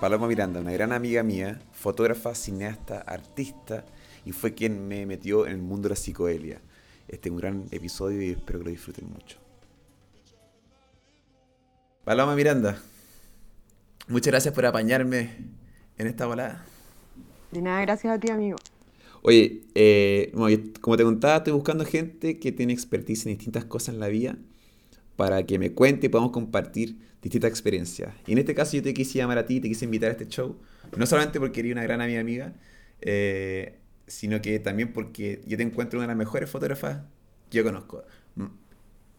Paloma Miranda, una gran amiga mía, fotógrafa, cineasta, artista, y fue quien me metió en el mundo de la psicodelia. Este es un gran episodio y espero que lo disfruten mucho. Paloma Miranda, muchas gracias por apañarme en esta volada. De nada, gracias a ti, amigo. Oye, eh, como te contaba, estoy buscando gente que tiene expertise en distintas cosas en la vida para que me cuente y podamos compartir distintas experiencias. Y en este caso yo te quise llamar a ti, te quise invitar a este show, no solamente porque eres una gran amiga amiga, eh, sino que también porque yo te encuentro una de las mejores fotógrafas que yo conozco.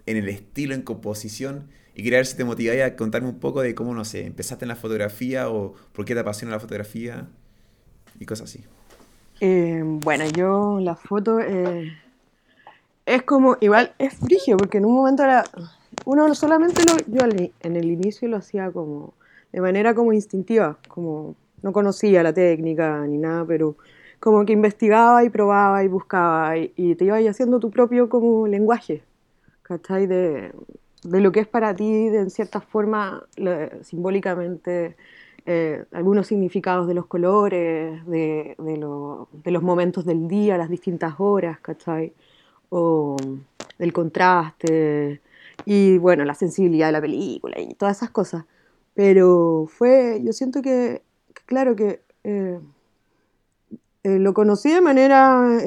En el estilo, en composición, y quería ver si te motiváis a contarme un poco de cómo, no sé, empezaste en la fotografía o por qué te apasiona la fotografía y cosas así. Eh, bueno, yo la foto eh, es como, igual es frigio, porque en un momento era, uno solamente lo, yo en el inicio lo hacía como, de manera como instintiva, como no conocía la técnica ni nada, pero como que investigaba y probaba y buscaba y, te ibas haciendo tu propio como lenguaje, ¿cachai? De, de lo que es para ti, de en cierta forma, simbólicamente, eh, algunos significados de los colores, de, de, los momentos del día, las distintas horas, ¿cachai? O del contraste, y bueno, la sensibilidad de la película y todas esas cosas. Pero fue, yo siento que, claro que eh, eh, lo conocí de manera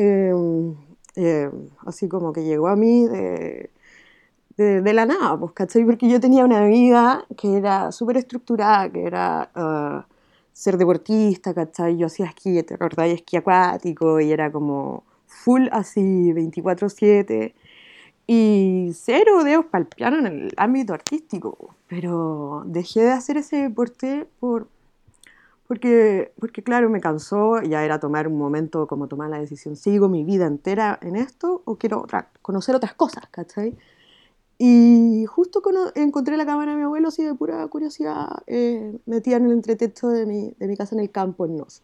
así como que llegó a mí de de, la nada, pues, ¿cachai? Porque yo tenía una vida que era súper estructurada, que era uh, ser deportista, ¿cachai? Yo hacía esquí, ¿te acordás? Esquí acuático y era como full así, 24-7. Y cero dedos para el en el ámbito artístico. Pero dejé de hacer ese deporte por, porque, porque, claro, me cansó, ya era tomar un momento como tomar la decisión, ¿sigo mi vida entera en esto o quiero otra, conocer otras cosas, ¿cachai? Y justo encontré la cámara de mi abuelo, así de pura curiosidad, eh, en el entretecho de mi, de mi casa en el campo, en Nos.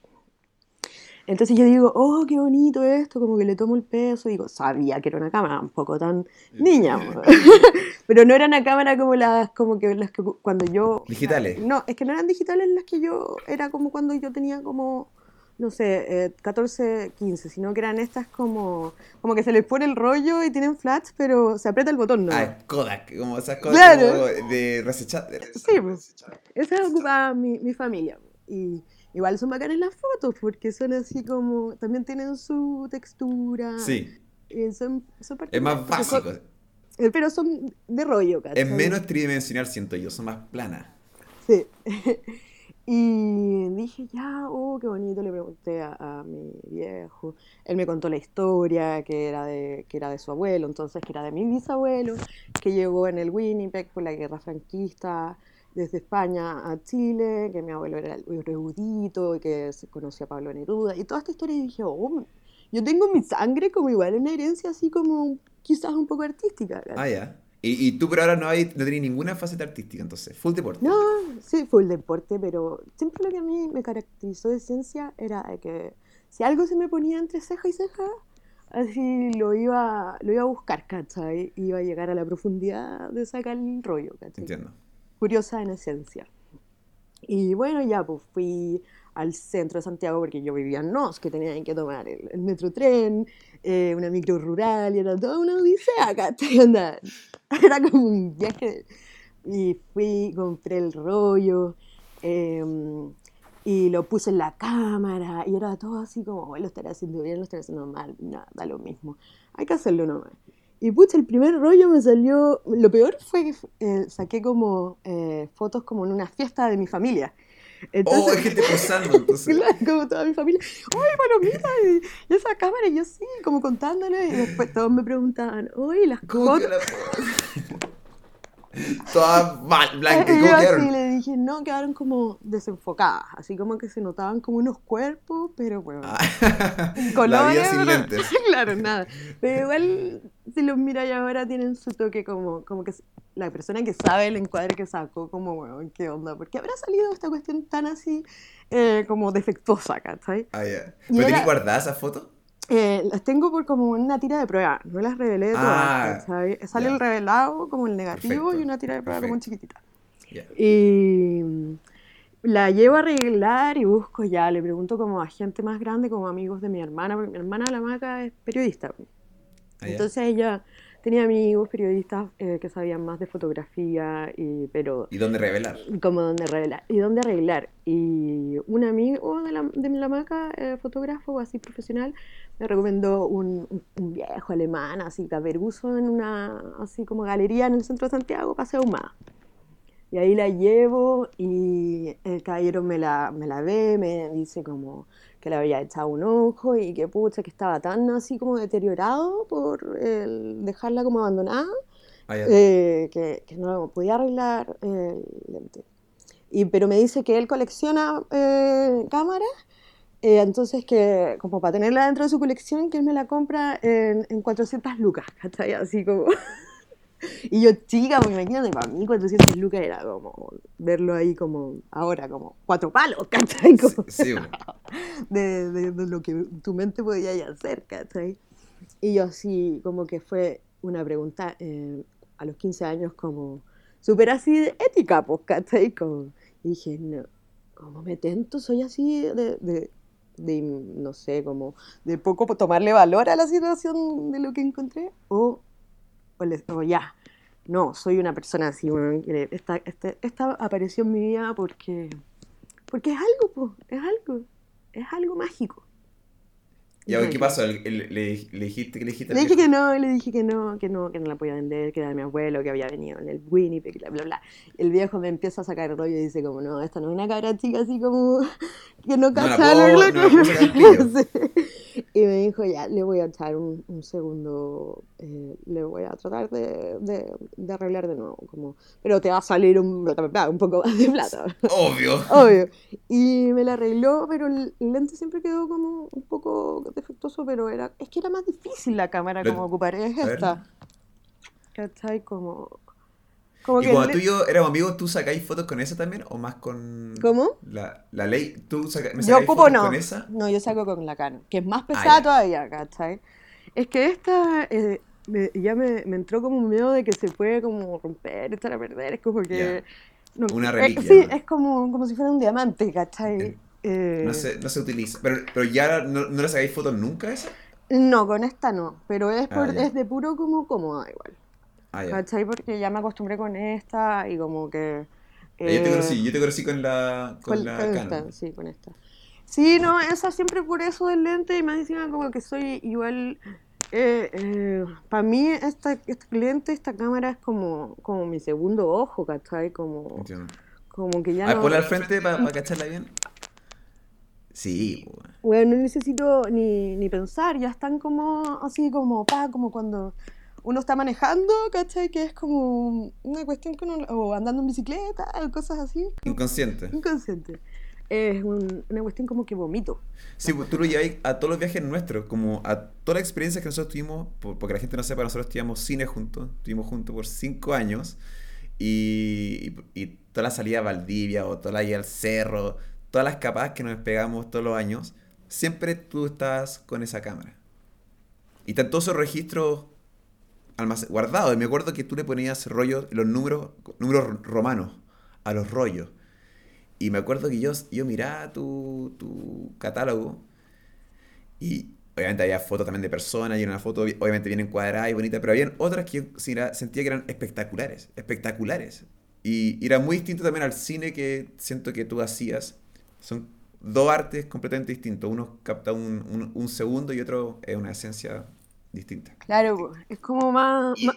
Entonces yo digo, oh, qué bonito esto, como que le tomo el peso, digo, sabía que era una cámara un poco tan niña, pero no era una cámara como las, como que las que cuando yo... Digitales. No, es que no eran digitales las que yo, era como cuando yo tenía como no sé, 14, eh, 15, sino que eran estas como, como que se les pone el rollo y tienen flats, pero se aprieta el botón, ¿no? Ah, Kodak, como esas cosas de resechar. Sí, pues, esa ocupaba mi, mi familia. Y igual son bacanas las fotos, porque son así como, también tienen su textura. Sí. son, son es más básico. Eh, pero son de rollo, ¿cachai? Es menos tridimensional, siento yo, son más planas. Sí. Y dije, ya, oh, qué bonito, le pregunté a, mi viejo. Él me contó la historia, que era, de, que era de su abuelo, entonces que era de mi bisabuelo, que llegó en el Winnipeg por la guerra franquista desde España a Chile, que mi abuelo era erudito y que se conocía a Pablo Neruda. Y toda esta historia y dije, oh, yo tengo mi sangre como igual una herencia así como quizás un poco artística. Ah, ya. Y, y, tú por ahora no, hay, no tenías ninguna faceta artística, entonces, full deporte. No, sí, full deporte, pero siempre lo que a mí me caracterizó de ciencia era que si algo se me ponía entre ceja y ceja, así lo iba, lo iba a buscar, ¿cachai? Iba a llegar a la profundidad de sacar el rollo, ¿cachai? Entiendo. Curiosa en esencia. Y bueno, ya pues fui al centro de Santiago porque yo vivía en Nos, que tenía que tomar el, el metro tren, eh, una micro rural, y era toda una odisea, ¿cachai? Era como un viaje. Y fui, compré el rollo, em, y lo puse en la cámara, y era todo así como, lo estaré haciendo bien, lo estaré haciendo mal, nada, da lo mismo. Hay que hacerlo nomás. Y pucha, el primer rollo me salió. Lo peor fue que eh, saqué como eh, fotos como en una fiesta de mi familia. Entonces, oh, hay gente posando, entonces. claro, como toda mi familia. ¡Ay, palomita! Y, esa cámara, y yo sí, como contándole. Y después todos me preguntaban, ¡Uy, las cosas! Todas mal, blancas. Y yo así le dije, no, quedaron como desenfocadas. Así como que se notaban como unos cuerpos, pero bueno. Ah. colores. sin lentes. claro, nada. Pero igual, si los miras ahora, tienen su toque como, como que la persona que sabe el encuadre que sacó, como, bueno, ¿qué onda? ¿Por qué habrá salido esta cuestión tan así, eh, como defectuosa, ¿cachai? Ah, ya. ¿Pero tienes guardadas esas fotos? Eh, las tengo por como una tira de prueba, no las revelé todas, ah. Sale el revelado como el negativo y una tira de prueba como chiquitita. Y, la llevo a arreglar y busco ya, le pregunto como a gente más grande, como amigos de mi hermana, porque mi hermana la maca es periodista. Ah. Entonces ella tenía amigos periodistas eh, que sabían más de fotografía, y, pero ¿Y dónde revelar? como dónde arreglar y dónde arreglar y un amigo de la, de la maca eh, fotógrafo así profesional me recomendó un, un- viejo alemán así caperuso en una así como galería en el centro de Santiago Paseo Ahumada y ahí la llevo y el caballero me la, me la ve, me dice como que le había echado un ojo y que pucha, que estaba tan así como deteriorado por el dejarla como abandonada, Ah, eh, que, que no podía arreglar el lente. Y, pero me dice que él colecciona eh, cámaras, eh, entonces que como para tenerla dentro de su colección, que él me la compra en, en 400 lucas, ¿cachai? Así como... Y yo chica, pues imagínate, para mí 400 lucas era como verlo ahí como ahora, como cuatro palos, ¿cachai? Como Sí, sí, bueno. de, de- de lo que tu mente podía ya hacer, ¿cachai? Y yo así, como que fue una pregunta eh, a los 15 años como súper así de ética, pues, ¿cachai? Como, y dije, no, ¿cómo me tento? Soy así de, de, de, no sé, como de poco tomarle valor a la situación de lo que encontré, o o, les- o ya, no, soy una persona así, que esta, este- esta apareció en mi vida porque, porque es algo, po, es algo, es algo mágico. ¿Y ahora qué pasó? ¿Le, le- le dijiste que le dijiste Le dije que no, le dije que no, que no, que no la podía vender, que era de mi abuelo, que había venido en el Winnipeg, bla, bla, bla. El viejo me empieza a sacar el rollo y dice como, no, esta no es una cabra chica así como que no cacha no la puedo. Sí. Y me dijo, ya, le voy a echar un, un segundo, eh, le voy a tratar de, de, de arreglar de nuevo, como, pero te va a salir un, un poco más de plata. Obvio. Obvio. Y me la arregló, pero el lente siempre quedó como un poco defectuoso, pero era, es que era más difícil la cámara Lo- como ocupar, es esta. ¿Cachai? Como, como ¿Y que cuando el tú y yo éramos amigos, tú sacáis fotos con esa también? ¿O más con ¿Cómo? la, la ley? ¿Tú saca- me Yo ocupo fotos no. con esa? No, yo saco con la Canon, que es más Ah, pesada ya. todavía, ¿cachai? Es que esta eh, me- ya me, me entró como un miedo de que se puede como romper, echar a perder, es como que... no, Una eh, reliquia, sí, ¿no? es como, como si fuera un diamante, ¿cachai? Eh, Eh, No se, no se utiliza. Pero, pero ya no, no le sacáis fotos nunca a esa? No, con esta no, pero es, por- Ah, es de puro como cómoda igual. Ah, ya. ¿Cachai? Porque ya me acostumbré con esta y como que... yo te eh, conocí, yo te conocí con la, con con, la con esta, sí, con esta. Sí, no, esa siempre por eso del lente y más encima como que soy igual... para mí esta, este lente, esta cámara es como, como mi segundo ojo, ¿cachai? Como, Entiendo. como que ya A ver, no... ponla al frente para cacharla bien. Sí, pues. Bueno, no necesito ni, ni pensar, ya están como así como, pa, como cuando uno está manejando, ¿cachai? Que es como una cuestión que uno, o andando en bicicleta, o cosas así, inconsciente. inconsciente. Es un- una cuestión como que vomito. Sí, pues tú lo lleváis a todos los viajes nuestros, como a todas las experiencias que nosotros tuvimos, por- porque la gente no sepa, nosotros estudiamos cine juntos, estuvimos juntos por cinco años, y, y, y toda la salida a Valdivia o toda la ida al cerro, todas las escapadas que nos pegamos todos los años, siempre tú estás con esa cámara. Y están todos esos registros guardados. Y me acuerdo que tú le ponías rollos, los números, números romanos a los rollos. Y me acuerdo que yo, yo miraba tu, tu catálogo y obviamente había fotos también de personas y una foto vi- obviamente bien encuadrada y bonita, pero había otras que yo sentía que eran espectaculares, espectaculares. Y, y era muy distinto también al cine que siento que tú hacías. Son dos artes completamente distintos. Uno capta un, un- un segundo y otro es una esencia distinta. Claro, es como más, más,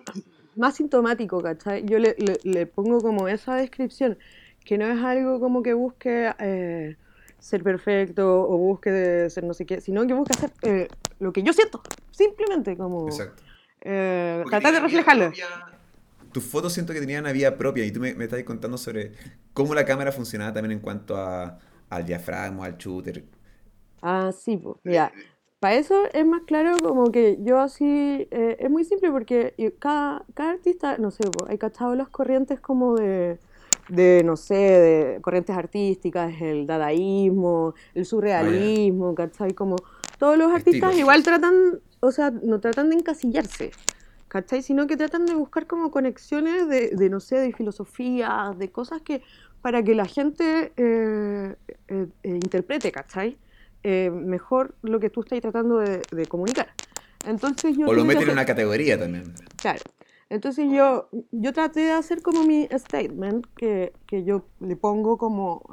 más sintomático, ¿cachai? Yo le, le- le pongo como esa descripción, que no es algo como que busque eh, ser perfecto o busque de ser no sé qué, sino que busque hacer eh, lo que yo siento, simplemente como Exacto. eh, tratar de reflejarlo. Tus fotos siento que tenían una vida propia y tú me, me estabas contando sobre cómo la cámara funcionaba también en cuanto a, al diafragma, al shooter. Ah, sí, pues, mira, para eso es más claro como que yo así, eh, es muy simple porque cada, cada artista, no sé, pues, hay cachado las corrientes como de, de, no sé, de corrientes artísticas, el dadaísmo, el surrealismo, ¿cachai? Como todos los artistas Estilos. igual tratan, o sea, no tratan de encasillarse. ¿Cachai? Sino que tratan de buscar como conexiones de, de, no sé, de filosofía, de cosas que para que la gente eh, eh, eh, interprete, ¿cachai? mejor lo que tú estás tratando de, comunicar. Entonces yo o lo meten en una categoría también. Claro. Entonces yo, yo traté de hacer como mi statement, que, que yo le pongo como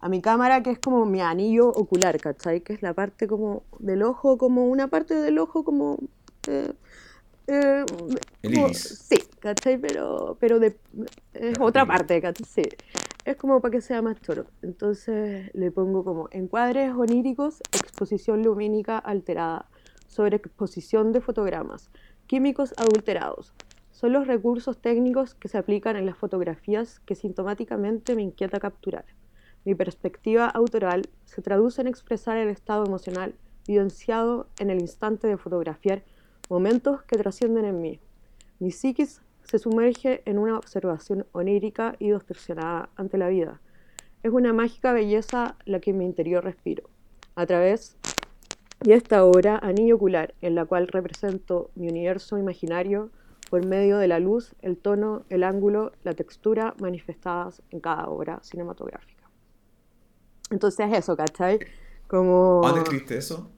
a mi cámara, que es como mi anillo ocular, ¿cachai? Que es la parte como del ojo, como una parte del ojo como eh, sí, ¿cachai? Pero, pero de, es otra parte, ¿cachai? Sí. Es como para que sea más choro. Entonces le pongo como encuadres oníricos, exposición lumínica alterada, sobre exposición de fotogramas, químicos adulterados. Son los recursos técnicos que se aplican en las fotografías que sintomáticamente me inquieta capturar. Mi perspectiva autoral se traduce en expresar el estado emocional vivenciado en el instante de fotografiar momentos que trascienden en mí. Mi psiquis se sumerge en una observación onírica y distorsionada ante la vida. Es una mágica belleza la que en mi interior respiro. A través de esta obra, anillo ocular, en la cual represento mi universo imaginario por medio de la luz, el tono, el ángulo, la textura manifestadas en cada obra cinematográfica. Entonces eso, ¿cachai? Como... ¿Dónde escribiste eso?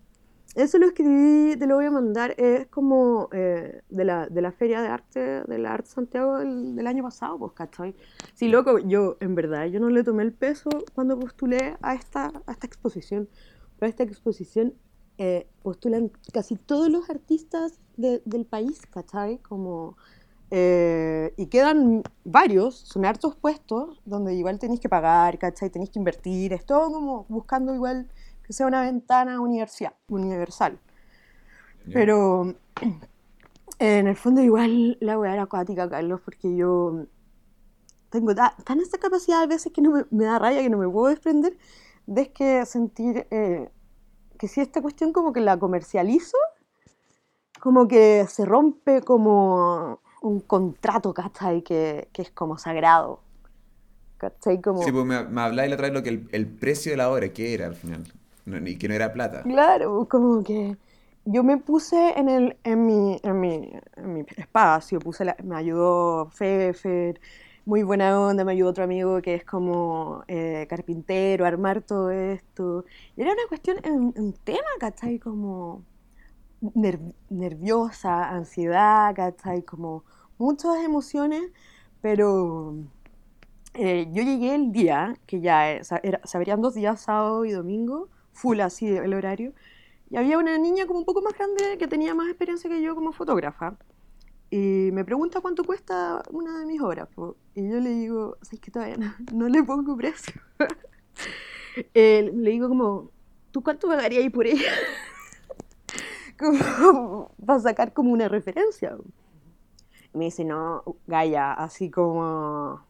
Eso lo escribí, te lo voy a mandar, es como eh, de, la, de, la, Feria de Arte, del Arte Santiago del, año pasado, pues, ¿cachai? Sí, loco, yo, en verdad, yo no le tomé el peso cuando postulé a esta, a esta exposición. Para esta exposición eh, postulan casi todos los artistas del país, ¿cachai? Como, eh, y quedan varios, son hartos puestos, donde igual tenéis que pagar, ¿cachai? Tenéis que invertir, es todo como buscando igual que sea una ventana universal. Pero en el fondo igual la weá era acuática, Carlos, porque yo tengo tan esa capacidad a veces que no me, da raya, que no me puedo desprender, de que sentir eh, que si esta cuestión como que la comercializo, como que se rompe como un contrato, ¿cachai? Que, que es como sagrado. ¿Cachai? Como... Sí, pues me, me habláis la otra vez lo que el, el precio de la obra, ¿qué era al final? Y que no era plata. Claro, como que yo me puse en, el, en, mi, en, mi, en mi espacio, puse me ayudó Fefer, muy buena onda, me ayudó otro amigo que es como eh, carpintero, armar todo esto. Era una cuestión, un, tema, ¿cachai? Como nerviosa, ansiedad, ¿cachai? Como muchas emociones, pero eh, yo llegué el día, que ya era, se abrían dos días, sábado y domingo, full así el horario. Y había una niña como un poco más grande que tenía más experiencia que yo como fotógrafa. Y me pregunta cuánto cuesta una de mis obras. Y yo le digo, ¿sabes que todavía no, le pongo precio? Eh, le digo como, ¿tú cuánto pagarías por ella? como, para sacar como una referencia. Me dice, no, Gaia, así como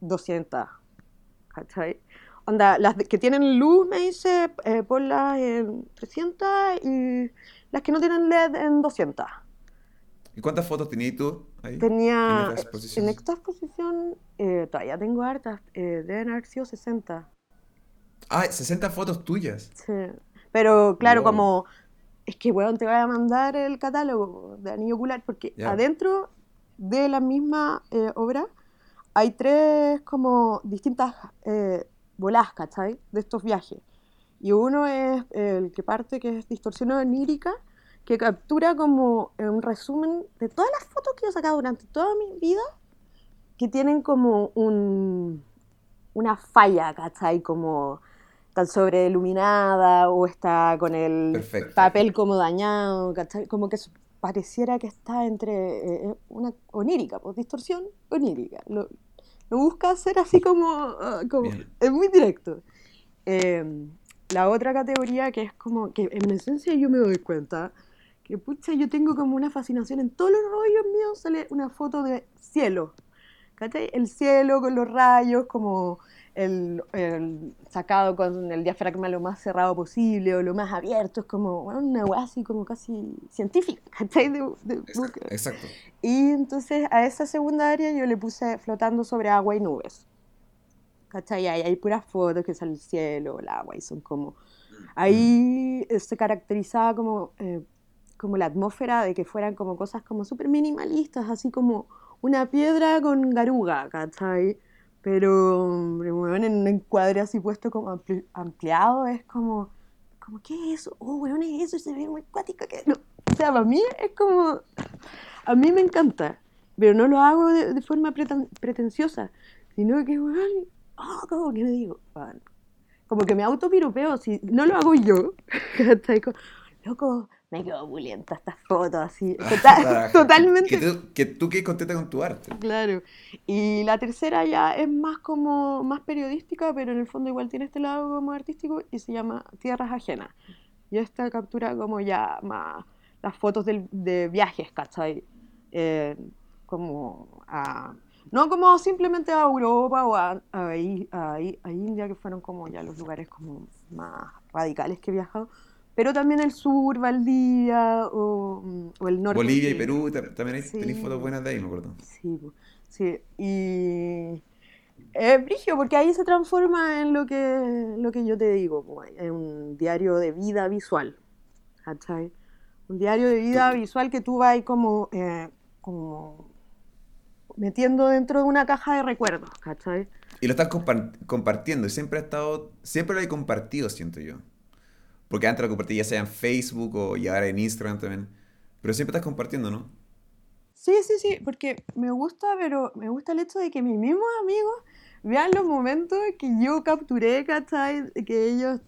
200. ¿Cachai? Onda, las que tienen luz, me dice, eh, ponlas en 300 y las que no tienen LED en 200. ¿Y cuántas fotos tenías tú ahí? Tenía, en esta exposición, eh, todavía tengo hartas, eh, deben haber sido 60. Ah, 60 fotos tuyas. Sí, pero claro, como, es que, weón, te voy a mandar el catálogo de Anillo Ocular, porque adentro de la misma eh, obra hay tres como distintas eh, volás, ¿cachai? De estos viajes. Y uno es el que parte, que es distorsión onírica, que captura como un resumen de todas las fotos que he sacado durante toda mi vida, que tienen como un, una falla, ¿cachai? Como tan sobreiluminada o está con el papel como dañado, ¿cachai? Como que pareciera que está entre eh, eh, una onírica, pues distorsión onírica. Lo, busca hacer así como, ah, como es muy directo. Em, la otra categoría que es como, que en esencia yo me doy cuenta, que pucha, yo tengo como una fascinación en todos los rollos míos, sale una foto de cielo, ¿cachai? El cielo con los rayos, como el, sacado con el diafragma lo más cerrado posible o lo más abierto, es como una hueá así como casi científica, ¿cachai? exacto, Y entonces a esa segunda área yo le puse flotando sobre agua y nubes. ¿Cachai? Ahí hay puras fotos que sale el cielo, el agua, y son como... Ahí se caracterizaba como, eh, como la atmósfera de que fueran como cosas como súper minimalistas, así como una piedra con garuga, ¿cachai? Pero, weón, en un encuadre así puesto como ampliado es como, como, ¿qué es eso? Oh, weón, es eso, se ve muy cuático. que. O sea, para mí es como, a mí me encanta, pero no lo hago de, forma pretenciosa, sino que, weón, oh, como que me digo, como que me autopiropeo, si no lo hago yo, loco, me quedo bulienta estas fotos así. totalmente. Que tú, que tú quedes contenta con tu arte. Claro. Y la tercera ya es más como, más periodística, pero en el fondo igual tiene este lado como artístico y se llama Tierras Ajenas. Y esta captura como ya más las fotos de viajes, ¿cachai? Eh, como a, no como simplemente a Europa o a, a, a, India, que fueron como ya los lugares como más radicales que he viajado, pero también el sur, Valdivia o, o el norte. Bolivia y Perú, también hay, tenéis fotos buenas de ahí, me acuerdo. Sí, sí. Y es brillo, porque ahí se transforma en lo que, lo que yo te digo, en un diario de vida visual. ¿Cachai? Un diario de vida visual que tú vas como, eh, como metiendo dentro de una caja de recuerdos, ¿cachai? Y lo estás compartiendo, y siempre ha estado, siempre lo he compartido, siento yo. Porque antes lo compartí ya sea en Facebook o ya ahora en Instagram también. Pero siempre estás compartiendo, ¿no? Sí, sí, sí, porque me gusta, pero me gusta el hecho de que mis mismos amigos vean los momentos que yo capturé, ¿cachai? Que ellos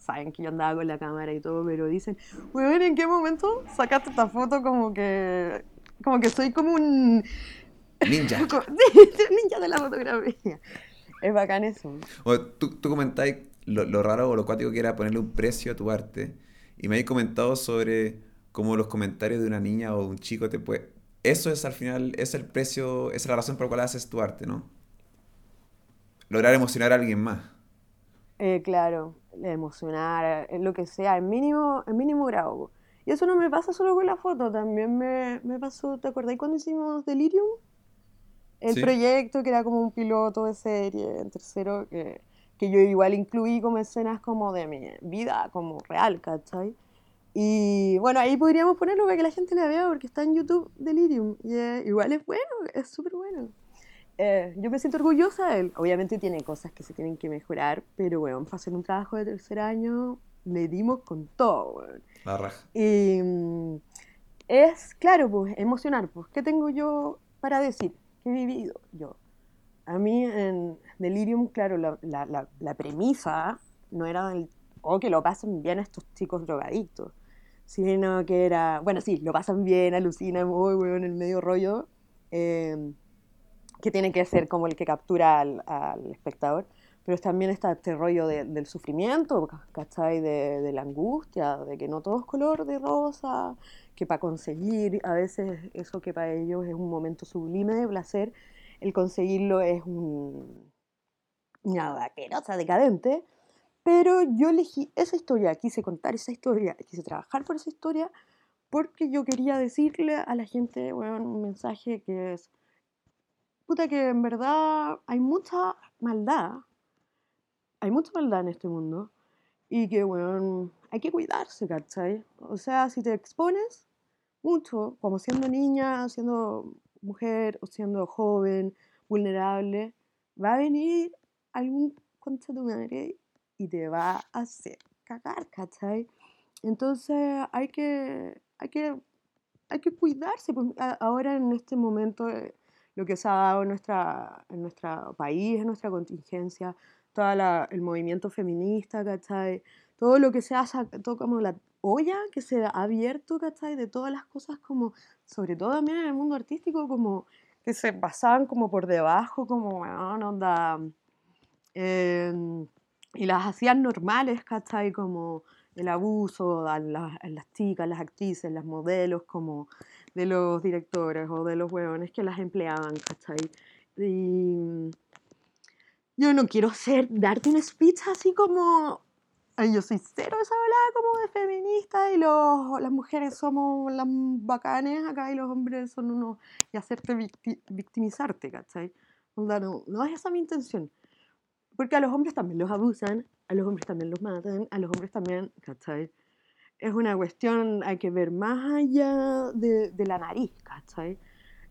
saben que yo andaba con la cámara y todo, pero dicen, weón, ¿en qué momento sacaste esta foto como que, como que soy como un... Ninja. ninja de la fotografía. Es bacán eso. O tú, tú comentáis lo, raro o lo cuático que era ponerle un precio a tu arte. Y me habéis comentado sobre cómo los comentarios de una niña o un chico te puede... Eso es al final, es el precio, es la razón por la cual haces tu arte, ¿no? Lograr emocionar a alguien más. Eh, claro, emocionar, eh, lo que sea, el mínimo, el mínimo grado. Y eso no me pasa solo con la foto, también me, me pasó, ¿te acordáis cuando hicimos Delirium? El proyecto que era como un piloto de serie en tercero, que que yo igual incluí como escenas como de mi vida, como real, ¿cachai? Y bueno, ahí podríamos ponerlo para que la gente la vea porque está en YouTube Delirium. Y igual es bueno, es súper bueno. Eh, yo me siento orgullosa de él. Obviamente tiene cosas que se tienen que mejorar, pero bueno, para hacer un trabajo de tercer año le dimos con todo. La raja. Y mm, es, claro, pues, emocionar. Pues, ¿qué tengo yo para decir? ¿Qué he vivido yo? A mí en Delirium, claro, la, premisa no era el, oh, que lo pasen bien estos chicos drogadictos, sino que era, bueno, sí, lo pasan bien, alucinan, muy bueno, en el medio rollo, em, que tiene que ser como el que captura al, al espectador, pero también está este rollo del sufrimiento, ¿cachai? De, de, la angustia, de que no todo es color de rosa, que para conseguir a veces eso que para ellos es un momento sublime de placer, el conseguirlo es un, una vaquerosa decadente, pero yo elegí esa historia, quise contar esa historia, quise trabajar por esa historia, porque yo quería decirle a la gente un mensaje que es, puta que en verdad hay mucha maldad, hay mucha maldad en este mundo, y que, bueno, hay que cuidarse, ¿cachai? O sea, si te expones mucho, como siendo niña, siendo mujer o siendo joven, vulnerable, va a venir algún concha tu madre y te va a hacer cagar, ¿cachai? Entonces hay que, hay que, hay que cuidarse. Pues, ahora en este momento eh, lo que se ha dado en, nuestra, en nuestro país, en nuestra contingencia, todo el movimiento feminista, ¿cachai? Todo lo que se hace, todo como la olla que se ha abierto, ¿cachai? De todas las cosas como, sobre todo también en el mundo artístico, como que se pasaban como por debajo, como, bueno, onda... Em, y las hacían normales, ¿cachai? Como el abuso a, las chicas, las actrices, las modelos, como de los directores o de los huevones que las empleaban, ¿cachai? Y yo no quiero ser, darte un speech así como yo soy cero esa hablada como de feminista y los, las mujeres somos las bacanes acá y los hombres son unos... y hacerte victimizarte, ¿cachai? No, no es esa mi intención. Porque a los hombres también los abusan, a los hombres también los matan, a los hombres también, ¿cachai? Es una cuestión, hay que ver más allá de, de la nariz, ¿cachai?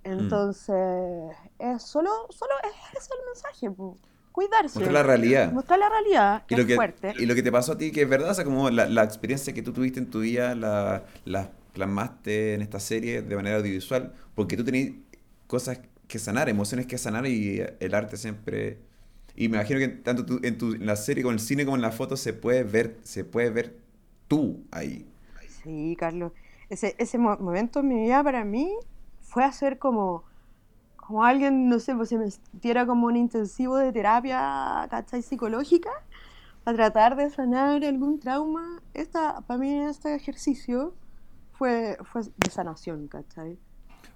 Entonces, es solo, solo es ese el mensaje, po. cuidarse. Mostrar la realidad. Mostrar la realidad, que Y lo, es que, fuerte. y lo que te pasó a ti, que es verdad, o sea, como la, la experiencia que tú tuviste en tu vida, la, la plasmaste en esta serie de manera audiovisual, porque tú tenías cosas que sanar, emociones que sanar y el arte siempre... Y me imagino que tanto tú- en, tu, en la serie como en el cine como en la foto se puede ver, se puede ver tú ahí. Sí, Carlos. Ese, ese mo- momento en mi vida para mí fue hacer como, como alguien, no sé, pues se metiera como un intensivo de terapia, ¿cachai? Psicológica, para tratar de sanar algún trauma. Esta, para mí este ejercicio fue, fue de sanación, ¿cachai?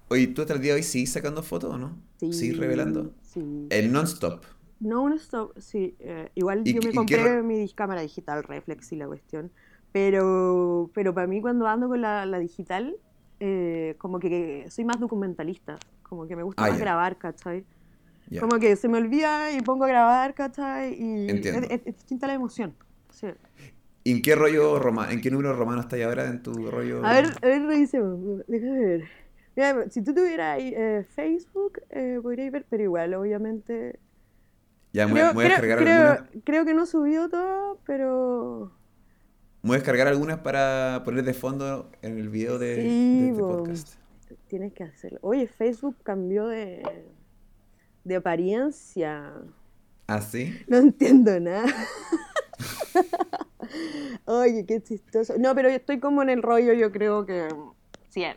Oye, ¿tú hasta el día de hoy sigues sacando fotos o no? ¿Sigues revelando? Sí. El non-stop. No, no stop, sí. eh, igual ¿Y yo me compré mi cámara digital reflex y la cuestión. Pero, pero para mí cuando ando con la, la digital, eh, como que soy más documentalista. Como que me gusta Ah, más grabar, ¿cachai? Como que se me olvida y pongo a grabar, ¿cachai? Y es, Entiendo. es- es distinta la emoción. Sí. ¿Y en qué rollo romano, en qué número romano estás ahora en tu rollo? A ver, a ver, revisemos. Déjame ver. Mira, si tú tuvieras eh, Facebook, eh, podrías ver, pero igual, obviamente. Ya, me voy a- Creo, me voy a descargar creo- algunas. creo que no subió todo, pero. Me voy a descargar algunas para poner de fondo en el video de, de Sí, este bo. podcast. Tienes que hacerlo. Oye, Facebook cambió de, de apariencia. ¿Ah, sí? No entiendo nada. Oye, qué chistoso. No, pero yo estoy como en el rollo, yo creo que 100.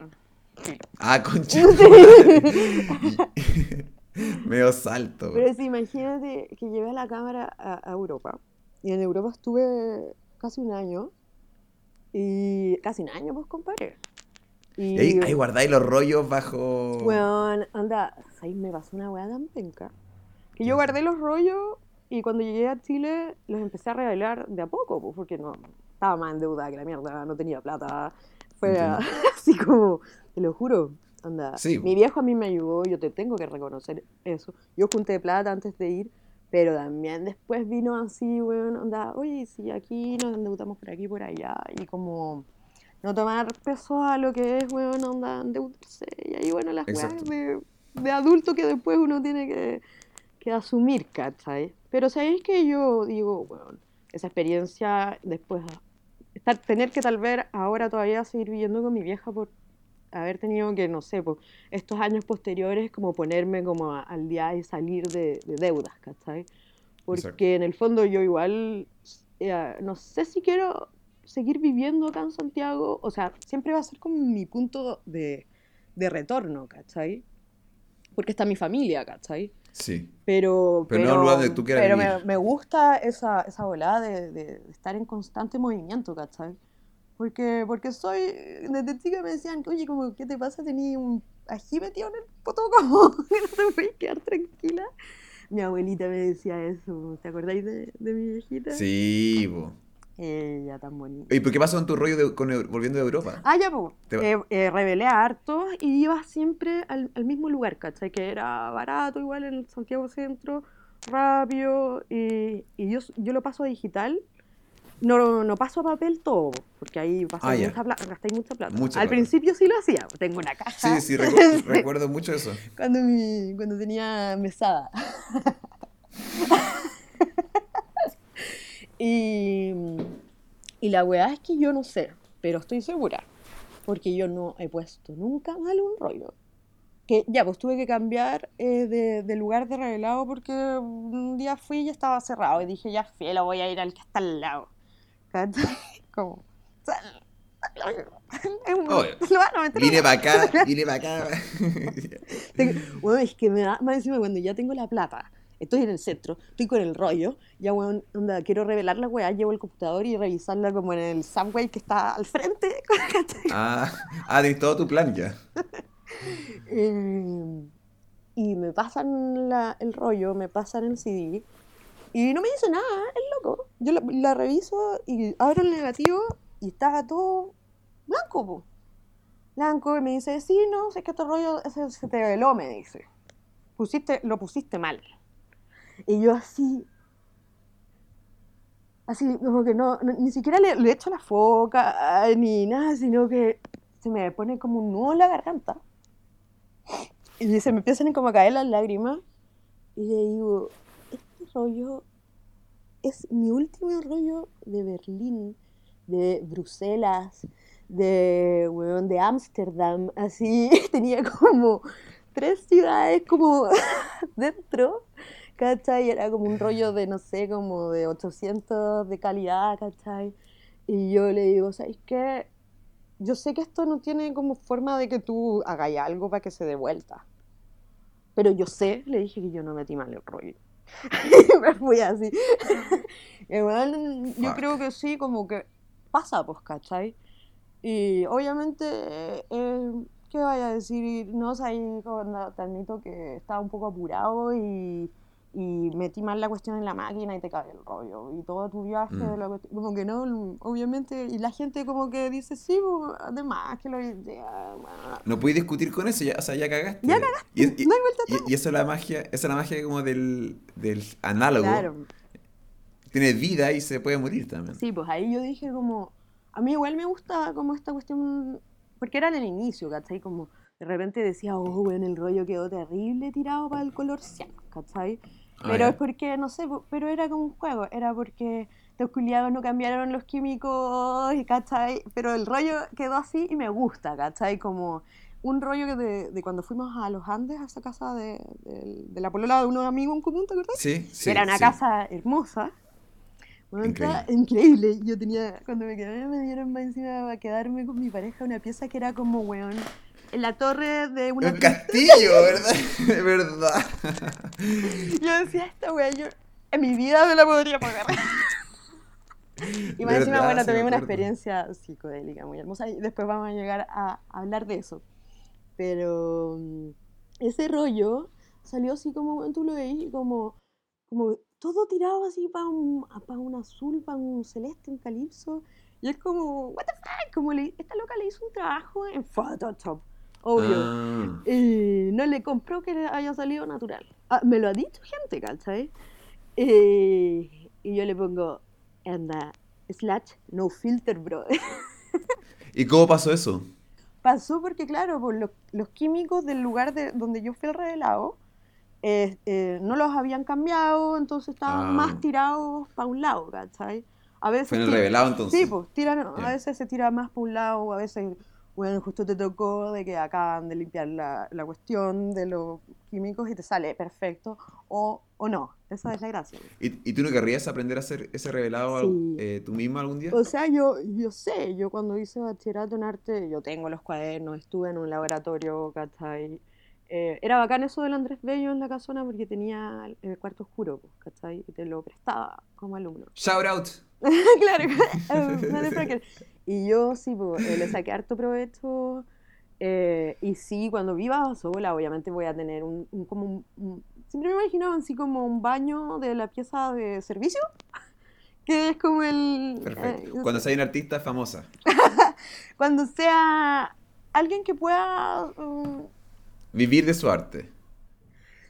Ah, concha. Medio salto. Pero sí, imagínate que llevé la cámara a, a Europa. Y en Europa estuve casi un año. Y casi un año, pues, compadre. Y ahí, ahí guardáis los rollos bajo. Weón, anda, ahí me pasó una weá tan penca. Que yo guardé los rollos y cuando llegué a Chile los empecé a revelar de a poco, pues, porque no estaba más endeudada que la mierda, no tenía plata. Fue así como, te lo juro, anda. Sí. Mi viejo a mí me ayudó, yo te tengo que reconocer eso. Yo junté plata antes de ir, pero también después vino así, weón, anda, oye, si aquí nos endeudamos por aquí por allá, y como no tomar peso a lo que es, weón, onda, endeudarse. Y ahí, bueno, las weas de, de adulto que después uno tiene que, que asumir, ¿cachai? Pero sabéis que yo digo, weón, esa experiencia después, estar, tener que tal vez ahora todavía seguir viviendo con mi vieja por haber tenido que, no sé, pues, estos años posteriores como ponerme como a- al día y salir de, de deudas, ¿cachai? Porque Exacto. en el fondo yo igual, eh, no sé si quiero seguir viviendo acá en Santiago, o sea, siempre va a ser como mi punto de, de retorno, ¿cachai? Porque está mi familia, ¿cachai? Sí. Pero, Pero no es un lugar donde tú quieras pero vivir. me, me gusta esa, esa volada de, de estar en constante movimiento, ¿cachai? Porque, porque soy, desde chica me decían, oye, como, ¿qué te pasa? Tenía un ají metido en el poto, como, que no te puedes quedar tranquila. Mi abuelita me decía eso, ¿te acordáis de, de mi viejita? Sí, po. Ella tan bonita. ¿Y por qué pasó en tu rollo de- con volviendo de Europa? Ah, ya, pues. Eh, eh, revelé a hartos y iba siempre al, al mismo lugar, ¿cachai? Que era barato, igual en Santiago Centro, rápido. Y, y yo, yo lo paso a digital. No, no paso a papel todo, porque ahí Ah, mucha plata, gastáis mucha plata. Mucha al plata. principio sí lo hacía, tengo una caja. Sí, sí, recu- recuerdo mucho eso. cuando, mi- cuando tenía mesada. y, y la weá es que yo no sé, pero estoy segura, porque yo no he puesto nunca mal un rollo. Que ya, pues tuve que cambiar eh, de, de lugar de revelado porque un día fui y ya estaba cerrado y dije, ya lo voy a ir al que está al lado. Como... un- lo van a meter Vine para acá, vine para acá. Bueno, es que me da más encima cuando ya tengo la plata, estoy en el centro, estoy con el rollo, ya weón, onda, quiero revelar la weá, llevo el computador y revisarla como en el subway que está al frente. Ah, ah, tenés todo tu plan ya. Eh, y me pasan la- el rollo, me pasan el CD y no me dice nada, el loco. Yo la, reviso y abro el negativo y estaba todo blanco, po. Blanco, y me dice, sí, no, sé que este rollo se te veló, me dice. Pusiste, lo pusiste mal. Y yo así, así como que no, ni siquiera le, le echo la foca ni nada, sino que se me pone como un nudo en la garganta. Y se me empiezan como a caer las lágrimas. Y le digo, rollo es mi último rollo de Berlín, de Bruselas, de, weón, de Ámsterdam. Así tenía como tres ciudades como dentro. ¿Cachai? Era como un rollo de, no sé, como de 800 de calidad, ¿cachai? Y yo le digo, ¿sabes qué? Yo sé que esto no tiene como forma de que tú hagas algo para que se dé vuelta. Pero yo sé, le dije que yo no metí mal el rollo. me fui así. Igual, yo creo que sí, como que pasa, pues, ¿cachai? Y obviamente, eh, ¿qué vaya a decir? No, o sea, te admito que estaba un poco apurado y, y metí mal la cuestión en la máquina y te cae el rollo. Y todo tu viaje, Mm. la cuestión- como que no, obviamente, y la gente como que dice, sí, además que lo ya, bueno, No puedes discutir con eso, ya, o sea, ya cagaste. Ya cagaste. Y, y- no hay vuelta y- y eso es la magia, esa es la magia como del, del análogo. Claro. Tiene vida y se puede morir también. Sí, pues ahí yo dije como, a mí igual me gusta como esta cuestión, porque era en el inicio, ¿cachai? Como de repente decía, oh, bueno, el rollo quedó terrible tirado para el color ciano, ¿cachai? Ah, Pero es porque, no sé, pero era como un juego, era porque los culiados no cambiaron los químicos, y, ¿cachai? Pero el rollo quedó así y me gusta, ¿cachai? Como un rollo que de, de cuando fuimos a los Andes, a esa casa de, de- de la polola de unos amigos en común, ¿te acuerdas? Sí, sí. era una sí. casa hermosa. Bueno, estaba increíble. Yo tenía, cuando me quedé, me dieron más encima a quedarme con mi pareja una pieza que era como, weón, la torre de una... Un castillo, ¿verdad? De verdad. Yo decía, esta weón, yo en mi vida me la podría pagar. y más encima, bueno, tuvimos una experiencia psicodélica muy hermosa y después vamos a llegar a hablar de eso. Pero mm, ese rollo salió así como, tú lo veis como, como todo tirado así para un, pa' un azul, para un celeste, un calipso. Y es como, what the fuck, como le, esta loca le hizo un trabajo en Photoshop, obvio. Ah, Y no le compró que le haya salido natural. Ah, me lo ha dicho gente, ¿cachai? Eh, y yo le pongo, anda, slash, no filter, bro. ¿Y cómo pasó eso? Pasó porque, claro, por los, los químicos del lugar de, donde yo fui al revelado eh, eh, no los habían cambiado, entonces estaban Ah. más tirados para un lado, ¿cachai? A veces Fue en el revelado entonces. Sí, pues tiran, a veces se tira más para un lado, a veces, bueno, justo te tocó de que acaban de limpiar la, la cuestión de los químicos y te sale perfecto, o, o no. Esa es la gracia. ¿Y, y tú no querrías aprender a hacer ese revelado Sí. eh, tú misma algún día? O sea, yo, yo sé, yo cuando hice bachillerato en arte, yo tengo los cuadernos, estuve en un laboratorio, ¿cachai? Eh, era bacán eso del Andrés Bello en la casona porque tenía el cuarto oscuro, ¿cachai? Y te lo prestaba como alumno. Shout out. claro. Y yo sí, pues, eh, le saqué harto provecho. eh, y sí, cuando viva sola, obviamente voy a tener un, un- como un, un- Siempre me imaginaba así como un baño de la pieza de servicio, que es como el... Perfecto. eh, Cuando sea una artista famosa. cuando sea alguien que pueda... um, Vivir de su arte.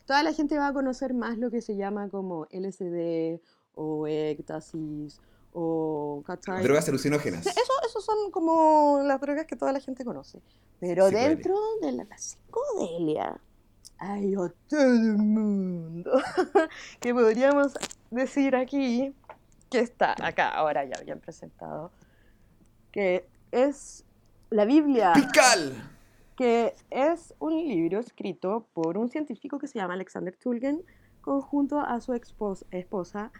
toda la gente va a conocer más lo que se llama como LSD o éxtasis o... ¿cachai? Drogas alucinógenas. Eso, eso son como las drogas que toda la gente conoce. Pero Psicodelia. dentro de la, la psicodelia hay otro mundo que podríamos decir aquí, que está acá, ahora ya habían presentado, que es la Biblia, ¡Pical! que es un libro escrito por un científico que se llama Alexander Tulgen, conjunto a su expos- esposa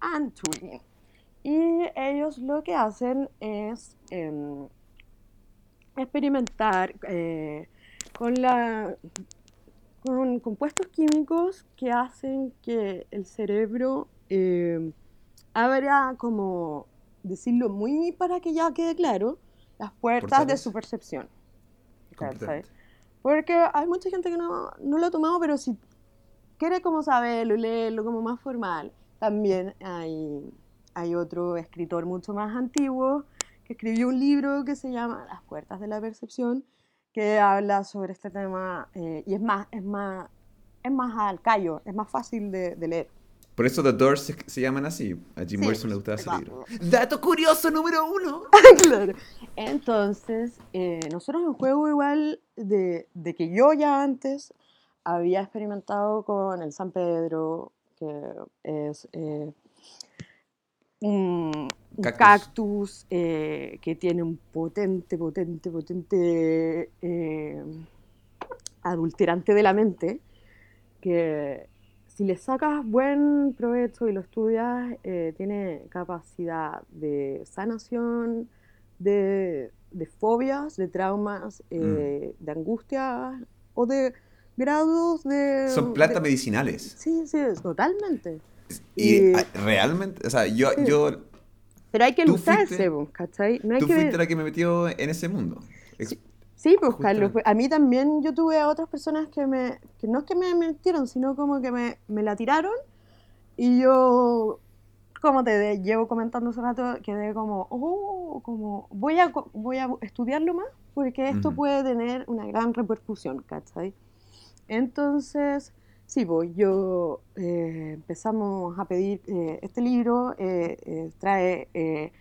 Anne Tulgen. Y ellos lo que hacen es em, experimentar eh, con, la, con compuestos químicos que hacen que el cerebro em, abra, como decirlo muy para que ya quede claro, las puertas de su percepción. Porque hay mucha gente que no, no lo ha tomado, pero si quiere como saberlo leerlo como más formal, también hay, hay otro escritor mucho más antiguo que escribió un libro que se llama Las puertas de la percepción, que habla sobre este tema eh, y es más, es más, es más al callo, es más fácil de, de leer. Por eso The Doors se, se llaman así. A Jim Sí, Morrison le gustaba ese libro. Dato curioso número uno. claro. Entonces, eh, nosotros en juego igual de, de que yo ya antes había experimentado con el San Pedro, que es eh, un, un Cactus. cactus, eh, que tiene un potente, potente, potente eh, adulterante de la mente, que si le sacas buen provecho y lo estudias, eh, tiene capacidad de sanación, de, de fobias, de traumas, eh, de angustias o de grados de... Son plantas de- medicinales. Sí, sí, totalmente. Y Y- realmente, o sea, yo, Sí. yo Pero hay que fuiste- po, ¿cachai? No hay tú que... fuiste la que me metió en ese mundo. Ex- Sí, pues Carlos, Justamente. a mí también yo tuve a otras personas que me, que no es que me metieron, sino como que me, me la tiraron y yo, como te de- llevo comentando hace rato, quedé como, oh, como, voy a, voy a estudiarlo más porque esto Ujú. puede tener una gran repercusión, ¿cachai? Entonces, sí, pues yo eh, empezamos a pedir, eh, este libro eh, eh, trae... eh,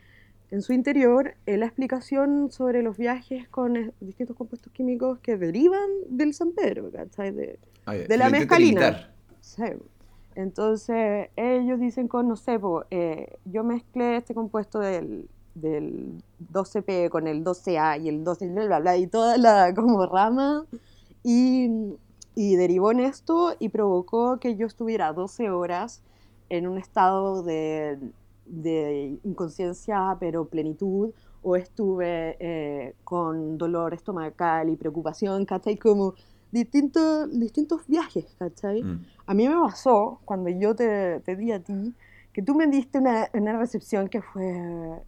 en su interior eh, la explicación sobre los viajes con distintos compuestos químicos que derivan del San Pedro, ¿cachai? De, Ah, de la mezcalina. sí. Entonces, ellos dicen con, no sé, po, eh, yo mezclé este compuesto del, del 12P con el 12A y el 12, bla, bla, bla, y toda la como rama, y, y derivó en esto y provocó que yo estuviera 12 horas en un estado de, de inconsciencia, pero plenitud, o estuve eh, con dolor estomacal y preocupación, ¿cachai? Como distintos, distintos viajes, ¿cachai? Mm. A mí me pasó cuando yo te, te di a ti, que tú me diste una, una recepción que fue,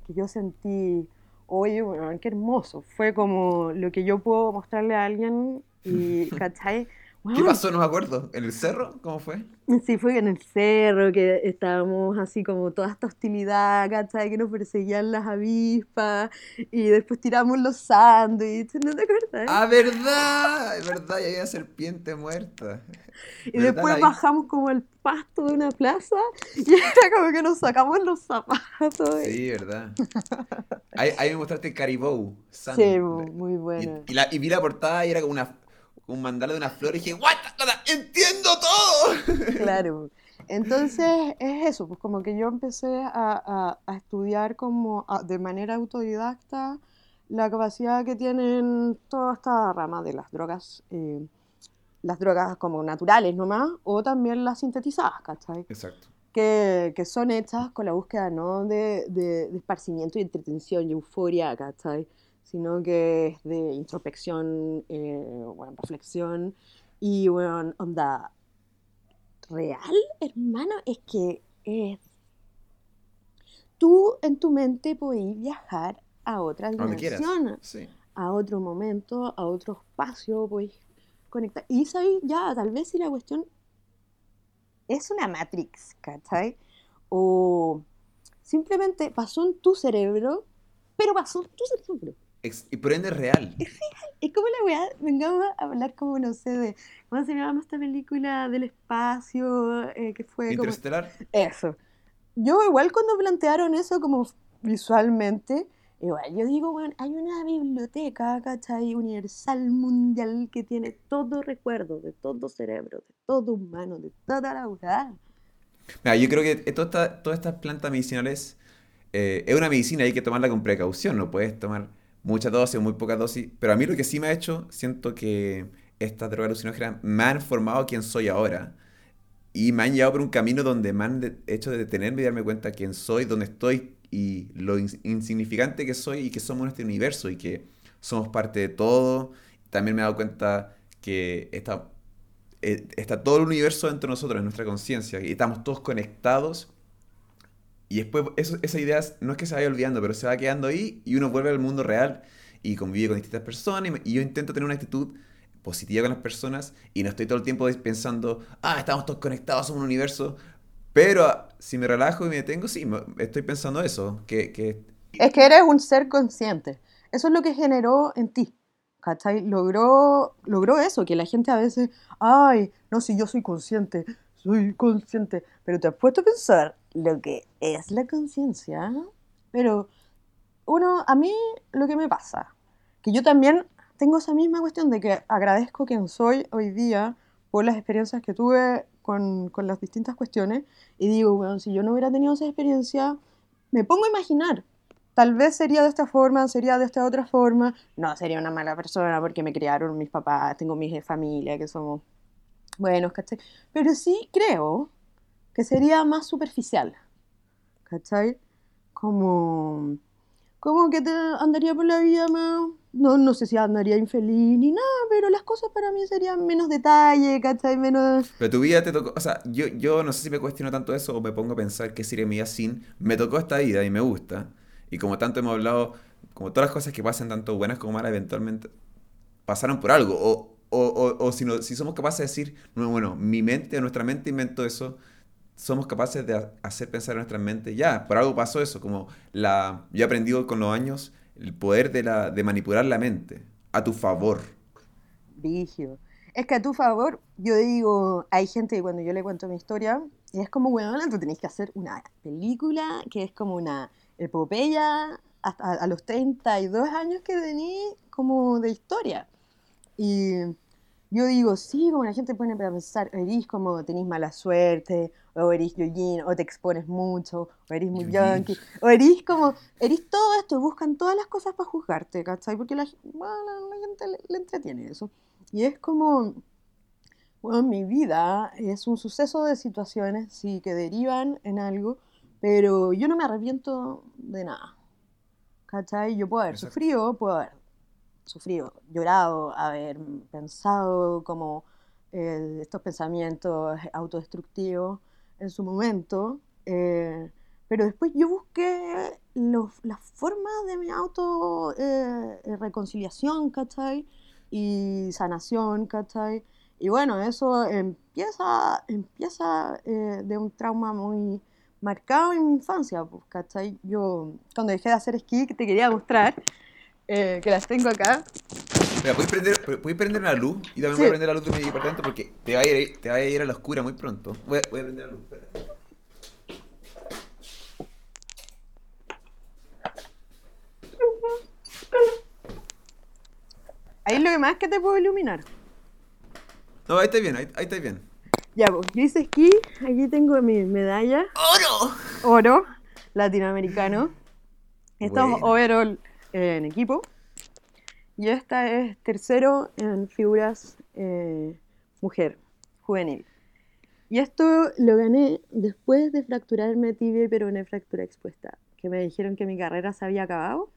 que yo sentí, oye, bueno, qué hermoso. Fue como lo que yo puedo mostrarle a alguien y, ¿cachai? ¿Qué pasó? No me acuerdo. ¿En el cerro? ¿Cómo fue? Sí, fue en el cerro, que estábamos así como toda esta hostilidad, ¿cachai? Que nos perseguían las avispas y después tiramos los sándwiches, ¿no te acuerdas? ¡Ah, verdad! Es verdad, y había serpiente muerta. y ¿verdad, después bajamos como al pasto de una plaza y era como que nos sacamos los zapatos. y- Sí, verdad. Ahí, ahí me mostraste Caribou. Sun. Sí, mu- muy Y, bueno. y la- y vi la portada y era como una, un mandala de una flor y dije, ¡What! ¡Entiendo todo! Claro. Entonces es eso, pues como que yo empecé a, a- a estudiar como a- de manera autodidacta la capacidad que tienen toda esta rama de las drogas, eh, las drogas como naturales nomás, o también las sintetizadas, ¿cachai? Exacto. Que, que son hechas con la búsqueda no de, de, de esparcimiento y entretención y euforia, ¿cachai? Sino que es de introspección, eh, bueno, reflexión y, bueno, onda, real, hermano, es que es... Tú en tu mente podés viajar a otras A donde quieras. dimensiones, Sí. a otro momento, a otro espacio, podés conectar. Y sabes, ya, tal vez si la cuestión es una Matrix, ¿cachai? O simplemente pasó en tu cerebro, pero pasó en tu cerebro. Ex- y por ende es real. Es como la weá, vengamos a hablar como, no sé, de, ¿cómo se llama esta película del espacio? eh, que fue como... Interestelar. Eso. Yo igual cuando plantearon eso como visualmente, igual yo digo, bueno, hay una biblioteca, ¿cachai? Universal, mundial, que tiene todo recuerdo de todo cerebro, de todo humano, de toda la weá. Mira, yo creo que toda esta- todas estas plantas medicinales eh, es una medicina, hay que tomarla con precaución, no puedes tomar muchas dosis o muy pocas dosis, pero a mí lo que sí me ha hecho, siento que estas drogas alucinógenas me han formado quien soy ahora y me han llevado por un camino donde me han hecho de detenerme y darme cuenta quién soy, dónde estoy y lo ins- insignificante que soy y que somos en este universo y que somos parte de todo. También me he dado cuenta que está, eh, está todo el universo dentro de nosotros, en nuestra conciencia, y estamos todos conectados. Y después eso, esa idea no es que se vaya olvidando, pero se va quedando ahí y uno vuelve al mundo real y convive con distintas personas. Y, y yo intento tener una actitud positiva con las personas y no estoy todo el tiempo pensando, ah, estamos todos conectados, somos un universo. Pero si me relajo y me detengo, sí, estoy pensando eso, que, que Es que eres un ser consciente. Eso es lo que generó en ti. ¿Cachai? Logró, logró eso, que la gente a veces, ay, no, si yo soy consciente, soy consciente, pero te has puesto a pensar lo que es la conciencia. Pero uno, a mí lo que me pasa, que yo también tengo esa misma cuestión de que agradezco quien soy hoy día por las experiencias que tuve con, con las distintas cuestiones y digo, bueno, si yo no hubiera tenido esa experiencia, me pongo a imaginar. Tal vez sería de esta forma, sería de esta otra forma. No, sería una mala persona porque me criaron mis papás, tengo mi familia que somos buenos, ¿cachai? Pero sí creo que sería más superficial, ¿cachai? Como, como que te andaría por la vida más, no, no sé si andaría infeliz ni nada, pero las cosas para mí serían menos detalle, ¿cachai? Menos... Pero tu vida te tocó, o sea, yo, yo no sé si me cuestiono tanto eso o me pongo a pensar qué sería mi vida sin, me tocó esta vida y me gusta. Y como tanto hemos hablado, como todas las cosas que pasan, tanto buenas como malas, eventualmente pasaron por algo. O, o, o, o si, no, si somos capaces de decir, no, bueno, mi mente, nuestra mente inventó eso, somos capaces de hacer pensar en nuestra mente, ya, por algo pasó eso, como la, yo he aprendido con los años el poder de, la, de manipular la mente a tu favor. Vigio. Es que a tu favor, yo digo, hay gente que cuando yo le cuento mi historia, y es como, bueno, tú tenés que hacer una película que es como una epopeya hasta a los 32 años que tení como de historia. Y yo digo, sí, como la gente pone para pensar, eres como tenés mala suerte, o eres yoyin, o te expones mucho, o eres muy yankee, o eres como, eres todo esto, buscan todas las cosas para juzgarte, ¿cachai? Porque la, bueno, la gente le, le, entretiene eso. Y es como, bueno, mi vida es un suceso de situaciones, sí, que derivan en algo, pero yo no me arrepiento de nada. ¿Cachai? Yo puedo haber Exacto. sufrido, puedo haber sufrido, llorado, haber pensado como eh, estos pensamientos autodestructivos en su momento, eh, pero después yo busqué las formas de mi auto eh, reconciliación, ¿cachai? Y sanación, ¿cachai? Y bueno, eso empieza, empieza de un trauma muy marcado en mi infancia, pues, ¿cachai? Yo cuando dejé de hacer esquí, que te quería mostrar, eh, que las tengo acá. Mira, ¿puedes prender, ¿puedes prender una luz? Y también sí. voy a prender la luz de mi departamento porque te va a ir, te va a, ir a la oscura muy pronto. Voy a, voy a prender la luz, espera. Ahí lo que más que te puedo iluminar. No, ahí está bien, ahí, ahí está bien. Ya, pues, yo hice esquí, aquí tengo mi medalla. ¡Oro! Oro, latinoamericano. Estamos bueno. overall en equipo. Y esta es tercero en figuras eh, mujer, juvenil. Y esto lo gané después de fracturarme tibia y peroné fractura expuesta, que me dijeron que mi carrera se había acabado.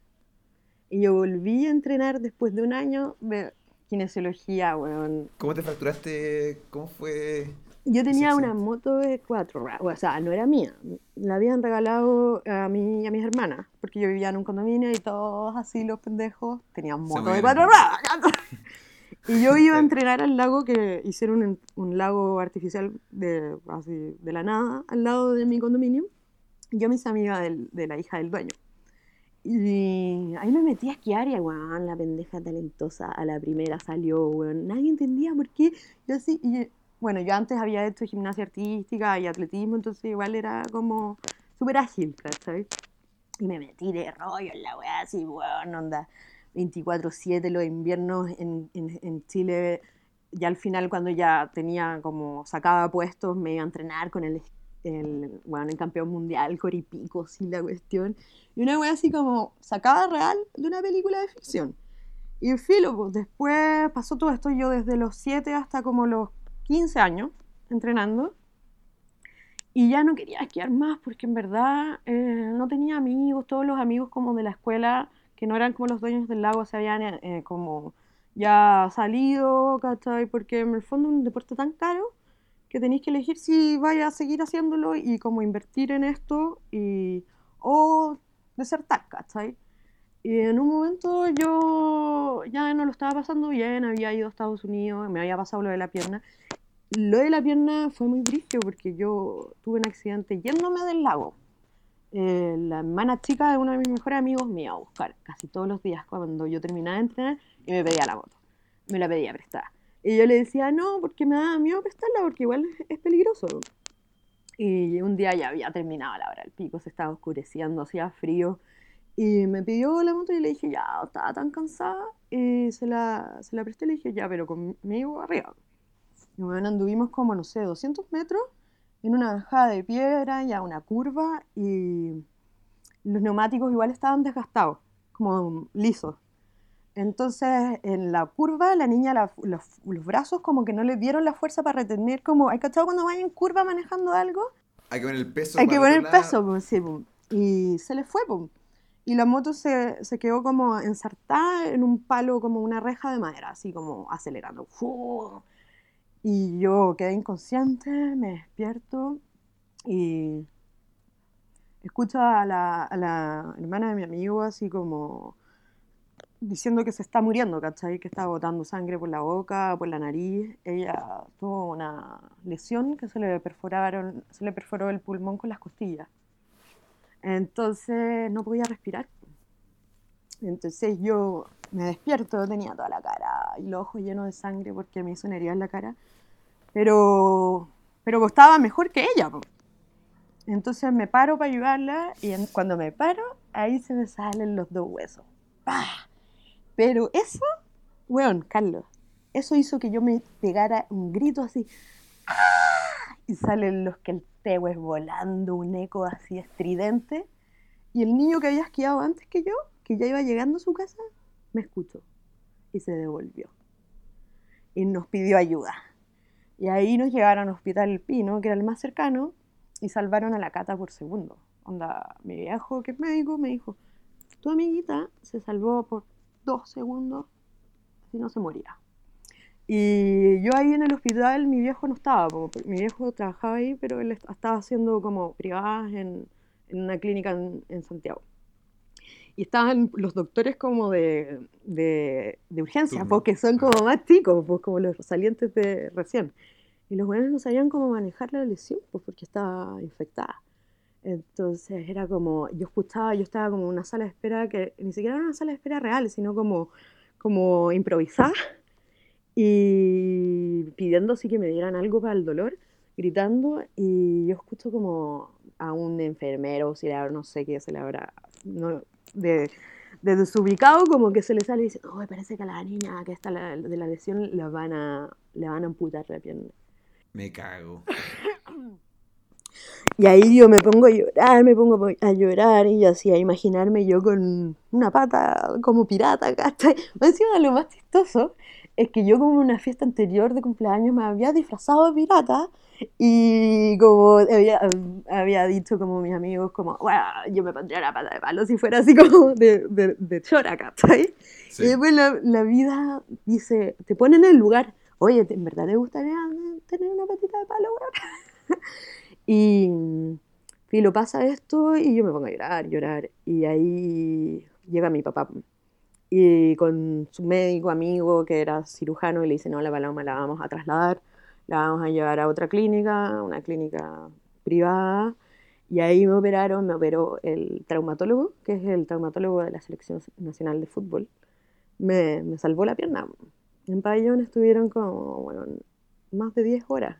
Y yo volví a entrenar después de un año kinesiología, bueno. ¿Cómo te fracturaste? ¿Cómo fue? Yo tenía una moto de cuatro, o sea, no era mía. La habían regalado a mí y a mis hermanas, porque yo vivía en un condominio y todos así los pendejos tenían moto de cuatro ruedas. y yo iba a entrenar al lago que hicieron un, un lago artificial de, así, de la nada al lado de mi condominio. Yo me hice amiga del, de la hija del dueño. Y ahí me metí a esquiar y, weón, la pendeja talentosa a la primera salió, weón. Nadie entendía por qué. Yo así, y bueno, yo antes había hecho gimnasia artística y atletismo, entonces igual era como súper ágil, ¿sabes? Y me metí de rollo en la weá, así, weón, onda 24-7 los inviernos en, en, en, Chile. Ya al final, cuando ya tenía como sacaba puestos, me iba a entrenar con el, el bueno, el campeón mundial, Coripico, sí, la cuestión. Y una weá así como sacada real de una película de ficción. Y filo, pues después pasó todo esto yo desde los 7 hasta como los 15 años entrenando y ya no quería esquiar más porque en verdad eh, no tenía amigos, todos los amigos como de la escuela que no eran como los dueños del lago se habían eh, como ya salido, ¿cachai? Porque en el fondo un deporte tan caro que tenéis que elegir si vaya a seguir haciéndolo y como invertir en esto y, o desertar, ¿cachai? Y en un momento yo ya no lo estaba pasando bien, había ido a Estados Unidos, me había pasado lo de la pierna. Lo de la pierna fue muy brillo porque yo tuve un accidente yéndome del lago. Eh, la hermana chica de uno de mis mejores amigos me iba a buscar casi todos los días cuando yo terminaba de entrenar y me pedía la moto. Me la pedía prestada. Y yo le decía, no, porque me da miedo prestarla porque igual es peligroso. Y un día ya había terminado la hora del pico, se estaba oscureciendo, hacía frío y me pidió la moto y le dije, ya, estaba tan cansada. Y se la, se la presté y le dije, ya, pero conmigo arriba. Y bueno, anduvimos como, no sé, 200 metros en una bajada de piedra y a una curva y los neumáticos igual estaban desgastados, como lisos. Entonces, en la curva, la niña, los, los, brazos como que no le dieron la fuerza para retener, como, ¿hay cachado cuando vayan en curva manejando algo? Hay que poner el peso. Hay que poner el peso, pues, sí, pues. Y se le fue, pues. Y la moto se, se, quedó como ensartada en un palo, como una reja de madera, así como acelerando. Y yo quedé inconsciente, me despierto y escucho a la, a la hermana de mi amigo así como diciendo que se está muriendo, ¿cachai? Que está botando sangre por la boca, por la nariz. Ella tuvo una lesión que se le perforaron, se le perforó el pulmón con las costillas. Entonces no podía respirar. Entonces yo me despierto, tenía toda la cara y los ojos llenos de sangre porque me hizo una herida en la cara. Pero, pero estaba mejor que ella. Entonces me paro para ayudarla y cuando me paro, ahí se me salen los dos huesos. Pero eso, weón, Carlos, eso hizo que yo me pegara un grito así. Y salen los que el es volando, un eco así estridente. Y el niño que había esquiado antes que yo, que ya iba llegando a su casa, me escuchó y se devolvió. Y nos pidió ayuda. Y ahí nos llevaron al Hospital Pino, que era el más cercano, y salvaron a la cata por segundo. Onda, mi viejo, que es médico, me dijo, tu amiguita se salvó por dos segundos, si no se moría. Y yo ahí en el hospital, mi viejo no estaba, mi viejo trabajaba ahí, pero él estaba haciendo como privadas en, en una clínica en, Santiago. Y estaban los doctores como de, de, de urgencia, porque son como más chicos, pues como los salientes de recién. Y los buenos no sabían cómo manejar la lesión, pues porque estaba infectada. Entonces era como, yo escuchaba, yo estaba como en una sala de espera que ni siquiera era una sala de espera real, sino como, como improvisada y pidiendo así que me dieran algo para el dolor, gritando, y yo escucho como a un enfermero, si no sé qué se le habrá, no, de, de desubicado, como que se le sale y dice, oh, parece que a la niña que está de la lesión la van a, le van a amputar la pierna. Me cago. Y ahí yo me pongo a llorar, me pongo a llorar y así a imaginarme yo con una pata como pirata, ¿cachai? Encima lo más chistoso es que yo como en una fiesta anterior de cumpleaños me había disfrazado de pirata y como había, había dicho como mis amigos como, bueno, yo me pondría la pata de palo si fuera así como de, de, de chora, ¿cachai? Y después la, la, vida dice, te pone en el lugar, oye, ¿en verdad te gustaría tener una patita de palo, weón? y, y lo pasa esto y yo me pongo a llorar, llorar y ahí llega mi papá y con su médico amigo que era cirujano y le dice, no, la paloma la vamos a trasladar, la vamos a llevar a otra clínica, una clínica privada. Y ahí me operaron, me operó el traumatólogo, que es el traumatólogo de la Selección Nacional de Fútbol. Me, me salvó la pierna. En pabellón estuvieron como, bueno, más de 10 horas.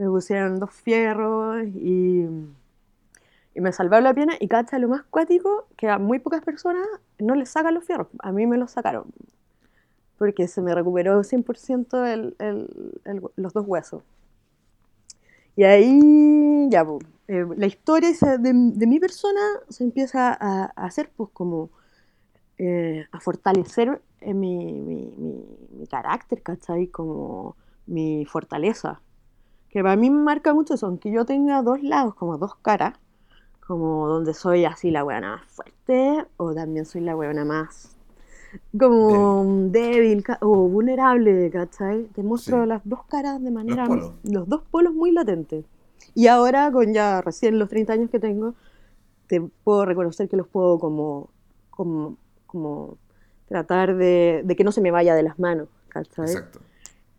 Me pusieron dos fierros y y me salvaron la pierna y cacha lo más cuático, que a muy pocas personas no les sacan los fierros. A mí me los sacaron. Porque se me recuperó 100% el, el, los dos huesos. Y ahí, ya, eh, la historia de, de, mi persona se empieza a, a hacer, pues, como eh, a fortalecer eh, mi, mi, mi, mi, carácter, ¿cachai? Como mi fortaleza. Que para mí me marca mucho eso, aunque yo tenga dos lados, como dos caras, como donde soy así la weona más fuerte o también soy la weona más como débil, o vulnerable, ¿cachai? Te muestro las dos caras de manera, los, dos polos muy latentes. Y ahora, con ya recién los 30 años que tengo, te puedo reconocer que los puedo como, como, como tratar de, de que no se me vaya de las manos, ¿cachai? Exacto.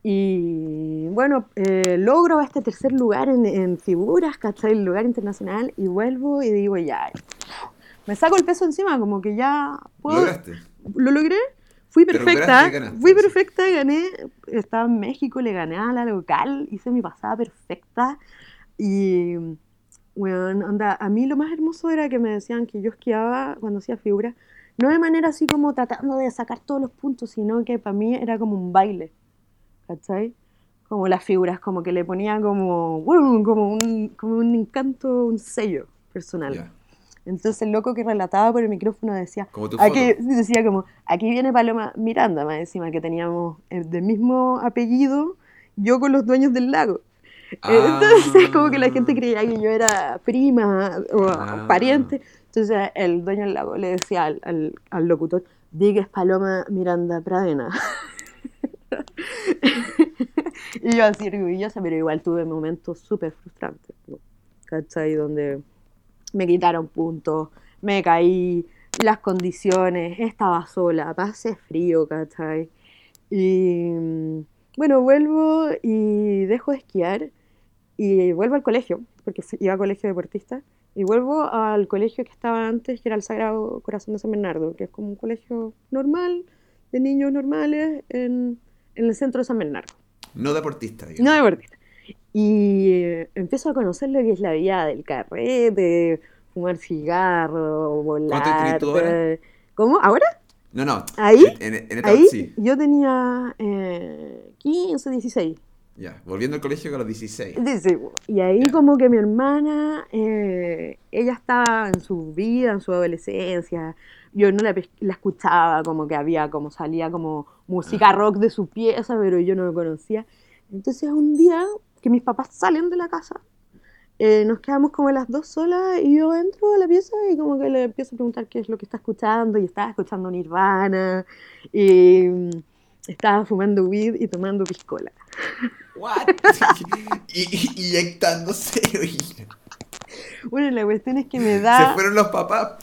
Y bueno, eh, logro este tercer lugar en, en figuras, ¿cachai? El lugar internacional y vuelvo y digo, ya, me saco el peso encima, como que ya puedo... ¿Lograste? Lo logré, fui perfecta, fui perfecta, gané, estaba en México, le gané a la local, hice mi pasada perfecta y, bueno, anda, a mí lo más hermoso era que me decían que yo esquiaba cuando hacía figuras, no de manera así como tratando de sacar todos los puntos, sino que para mí era como un baile ¿cachai? como las figuras, como que le ponía como, como un, como un encanto, un sello personal. Ya. Entonces el loco que relataba por el micrófono decía, aquí, decía como, aquí viene Paloma Miranda, más encima que teníamos el del mismo apellido, yo con los dueños del lago. Ah. Entonces como que la gente creía que yo era prima o Ah. pariente. Entonces el dueño del lago le decía al, al, al locutor, di que es Paloma Miranda Pradena. y yo así orgullosa, pero igual tuve momentos súper frustrantes, ¿no? ¿cachai? Donde me quitaron puntos, me caí, las condiciones, estaba sola, pasé frío, ¿cachai? Y mm, bueno, vuelvo y dejo de esquiar y vuelvo al colegio, porque iba a colegio deportista, y vuelvo al colegio que estaba antes, que era el Sagrado Corazón de San Bernardo, que es como un colegio normal, de niños normales, en, en el centro de San Bernardo. No deportista, digamos. No deportista. Y eh, empiezo a conocer lo que es la vida del carrete, fumar cigarro, volar. inscritos ahora? eh, ¿Cómo? ¿Ahora? No, no. ¿Ahí? En, en esta, Ahí sí. yo tenía eh, 15, 16. Ya. Volviendo al colegio con los 16. Dice, Y ahí como que mi hermana, eh, ella estaba en su vida, en su adolescencia. Yo no la, la escuchaba, como que había, como salía como música rock de su pieza, pero yo no lo conocía. Entonces un día que mis papás salen de la casa, eh, nos quedamos como las dos solas y yo entro a la pieza y como que le empiezo a preguntar qué es lo que está escuchando y estaba escuchando Nirvana y mm, estaba fumando weed y tomando piscola. What? y, inyectándose heroína. Bueno, la cuestión es que me Se da... fueron los papás.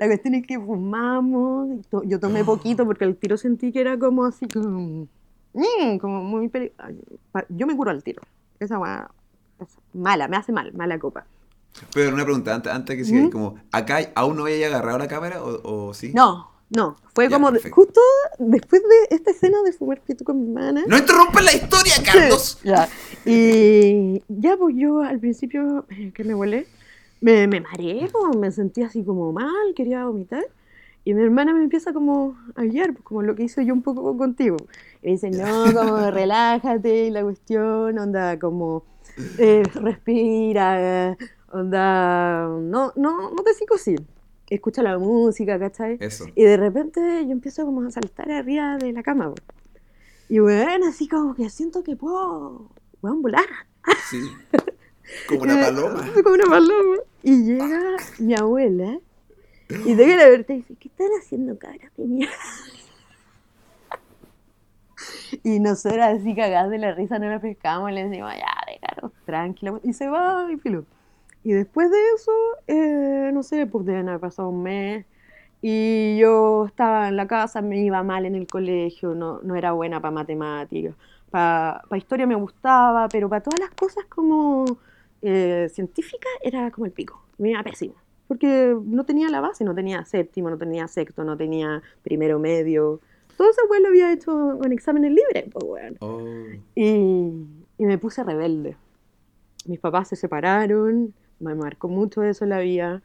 La cuestión es que fumamos, y to- yo tomé poquito porque al tiro sentí que era como así, como, mm, como muy pa- Yo me curo al tiro. Esa weá es mala, me hace mal, mala copa. Pero una pregunta, antes, antes que siga, ¿Mm? como, ¿acá aún no había agarrado la cámara o, o sí? No, no, fue Ya, como de- justo después de esta escena de fumar pito con mi hermana. ¡No interrumpas la historia, Carlos! Ya. Y ya, pues yo al principio que me volé, me, me mareé, como me sentía así como mal, quería vomitar. Y mi hermana me empieza como a guiar, pues, como lo que hice yo un poco contigo. Y me dice, no, como relájate, y la cuestión, onda, como eh, respira, onda, no, no, no te psicosil. Escucha la música, ¿cachai? Eso. Y de repente yo empiezo como a saltar arriba de la cama. po. Y bueno, así como que siento que puedo, puedo volar. Sí. Como una paloma. Como una paloma. Y llega mi abuela y te quiere verte y dice, ¿qué están haciendo cabras de mierda? Y nosotros así cagadas de la risa no la pescamos le decimos, ya, déjanos tranquila. Y se va y filo. Y después de eso, eh, no sé, pues deben haber pasado un mes. Y yo estaba en la casa, me iba mal en el colegio, no, no era buena para matemáticas. Para historia me gustaba, pero para todas las cosas como eh, científicas era como el pico. Me iba pésimo. Porque no tenía la base, no tenía séptimo, no tenía sexto, no tenía primero medio. Todo eso pues lo había hecho con exámenes libres, pues bueno. Oh. Y, y me puse rebelde. Mis papás se separaron, me marcó mucho eso en la vida.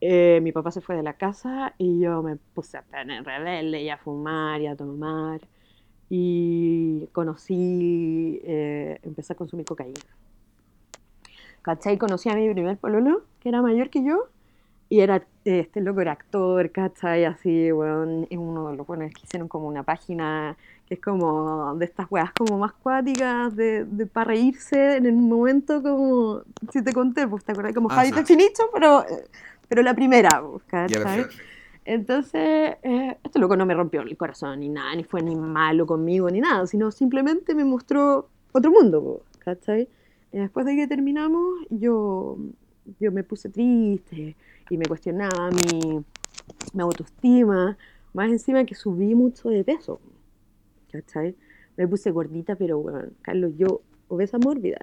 Eh, mi papá se fue de la casa y yo me puse a tener rebelde y a fumar y a tomar. Y conocí, eh, empecé a consumir cocaína. ¿Cachai? Conocí a mi primer pololo, que era mayor que yo, y era, este loco era actor, ¿cachai? Así, weón, es uno de los buenos que hicieron como una página que es como de estas weas como más cuáticas, de, de para reírse en un momento como, si te conté, pues te acordás, como Ah, Javi sí. Chinicho, pero, pero la primera, pues, ¿cachai? Entonces, eh, este loco no me rompió el corazón ni nada, ni fue ni malo conmigo ni nada, sino simplemente me mostró otro mundo, po, ¿cachai? Después de que terminamos, yo, yo me puse triste y me cuestionaba mi, mi autoestima, más encima que subí mucho de peso, ¿cachai? Me puse gordita, pero bueno, Carlos, yo obesa mórbida.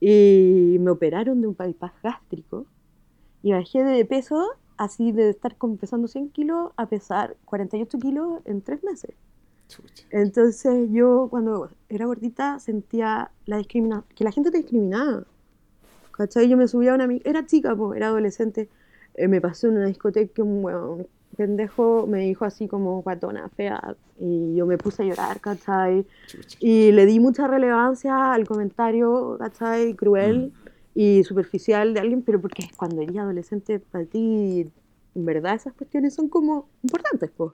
Y me operaron de un bypass gástrico y bajé de peso así de estar como pesando 100 kilos a pesar 48 kilos en tres meses. Chucha. Entonces yo cuando era gordita sentía la discrimina que la gente te discriminaba. ¿Cachai? Yo me subía a una... Era chica, po, era adolescente. eh, me pasó en una discoteca que un weón pendejo me dijo así como guatona, fea, y yo me puse a llorar, ¿cachai? Chucha. Y le di mucha relevancia al comentario, ¿cachai? Cruel y superficial de alguien, pero porque cuando eres adolescente, para ti, en verdad, esas cuestiones son como importantes, pues.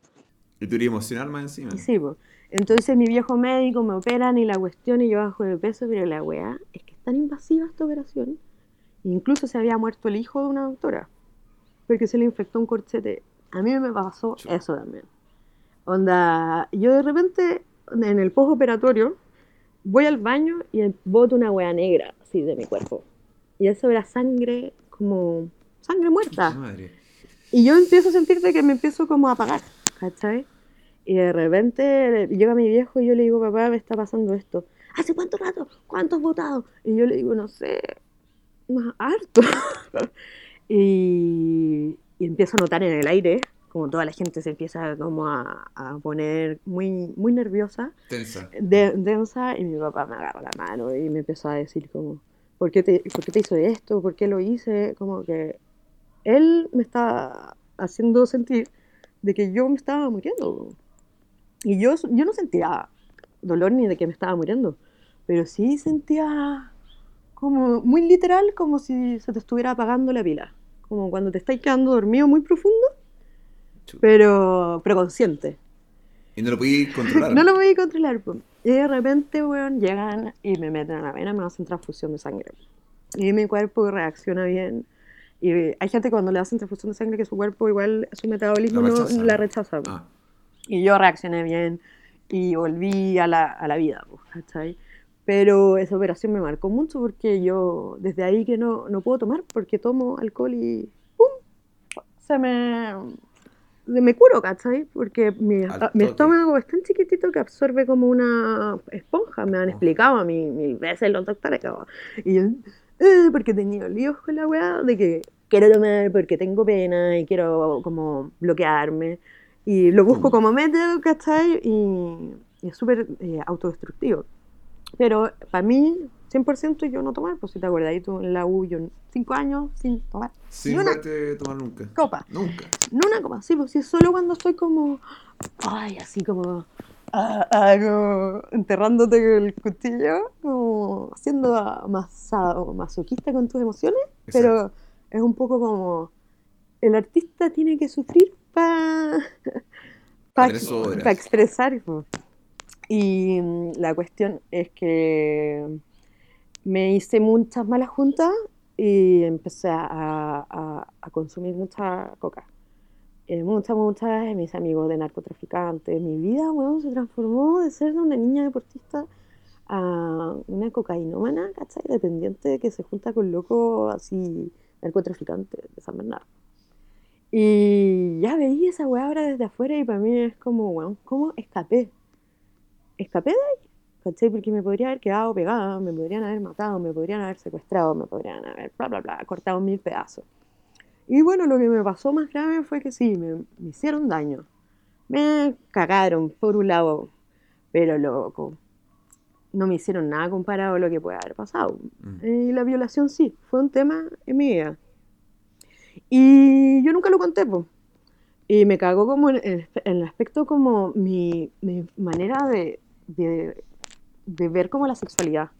Y tú eres emocional más encima. Sí, pues. Entonces mi viejo médico me operan y la cuestión y yo bajo de peso, pero la weá es que es tan invasiva esta operación. Incluso se había muerto el hijo de una doctora, porque se le infectó un corchete. A mí me pasó eso también. Onda, yo de repente en el postoperatorio voy al baño y boto una weá negra así de mi cuerpo. Y eso era sangre como sangre muerta. Madre. Y yo empiezo a sentir de que me empiezo como a apagar, ¿cachai? Y de repente llega mi viejo y yo le digo, papá, me está pasando esto. ¿Hace cuánto rato? ¿Cuánto has votado? Y yo le digo, no sé, más harto. y, y empiezo a notar en el aire, como toda la gente se empieza como a, a poner muy, muy nerviosa, Tensa. de- densa, y mi papá me agarra la mano y me empezó a decir como, ¿por qué te, por qué te hizo esto? ¿Por qué lo hice? Como que él me está haciendo sentir de que yo me estaba muriendo. Y yo, yo no sentía dolor ni de que me estaba muriendo, pero sí sentía como muy literal, como si se te estuviera apagando la pila. Como cuando te estás quedando dormido muy profundo, pero, pero consciente. Y no lo podí controlar. No lo voy a controlar. po. Y de repente, weón, llegan y me meten a la vena, me hacen transfusión de sangre. Y mi cuerpo reacciona bien. Y hay gente cuando le hacen transfusión de sangre que su cuerpo igual, su metabolismo La no- rechaza. la rechaza. Ah, Y yo reaccioné bien y volví a la, a la vida, pues, ¿cachai? Pero esa operación me marcó mucho porque yo desde ahí que no, no puedo tomar porque tomo alcohol y ¡pum! Se me, se me curo, ¿cachai? Porque mi, mi estómago es tan chiquitito que absorbe como una esponja, me han Oh. explicado a mí mil veces los doctores. Y yo, "Eh", porque tenía líos con la weá de que quiero tomar porque tengo pena y quiero como bloquearme. Y lo busco como método, ¿cachai? Y, y es súper eh, autodestructivo. Pero para mí, 100% yo no tomar, pues si te acuerdas, ahí tú en la U, yo cinco años sin tomar. sin una tomar nunca. copa. Nunca. No una copa, sí, pues sí, solo cuando estoy como, ay, así como, ah, ah, enterrándote con el cuchillo, como siendo masa- masoquista con tus emociones, pero es un poco como, el artista tiene que sufrir para Pa expresar. Y mm, la cuestión es que me hice muchas malas juntas y empecé a, a- a consumir mucha coca. Eh, muchas, muchas, mis amigos de narcotraficantes. Mi vida, weón, se transformó de ser una niña deportista a una cocainómana, ¿cachai? Dependiente que se junta con locos así, narcotraficantes de San Bernardo. Y ya veía esa weá ahora desde afuera y para mí es como, weón, ¿cómo escapé? Escapé de ahí, ¿cachai? Porque me podría haber quedado pegada, me podrían haber matado, me podrían haber secuestrado, me podrían haber, bla, bla, bla, cortado mil pedazos. Y bueno, lo que me pasó más grave fue que sí, me, me hicieron daño. Me cagaron, por un lado, pero loco, no me hicieron nada comparado a lo que puede haber pasado. Mm. Y la violación sí, fue un tema en mi vida. Y yo nunca lo conté. Y me cagó como en, en el aspecto como mi, mi manera de, de, de ver como la sexualidad.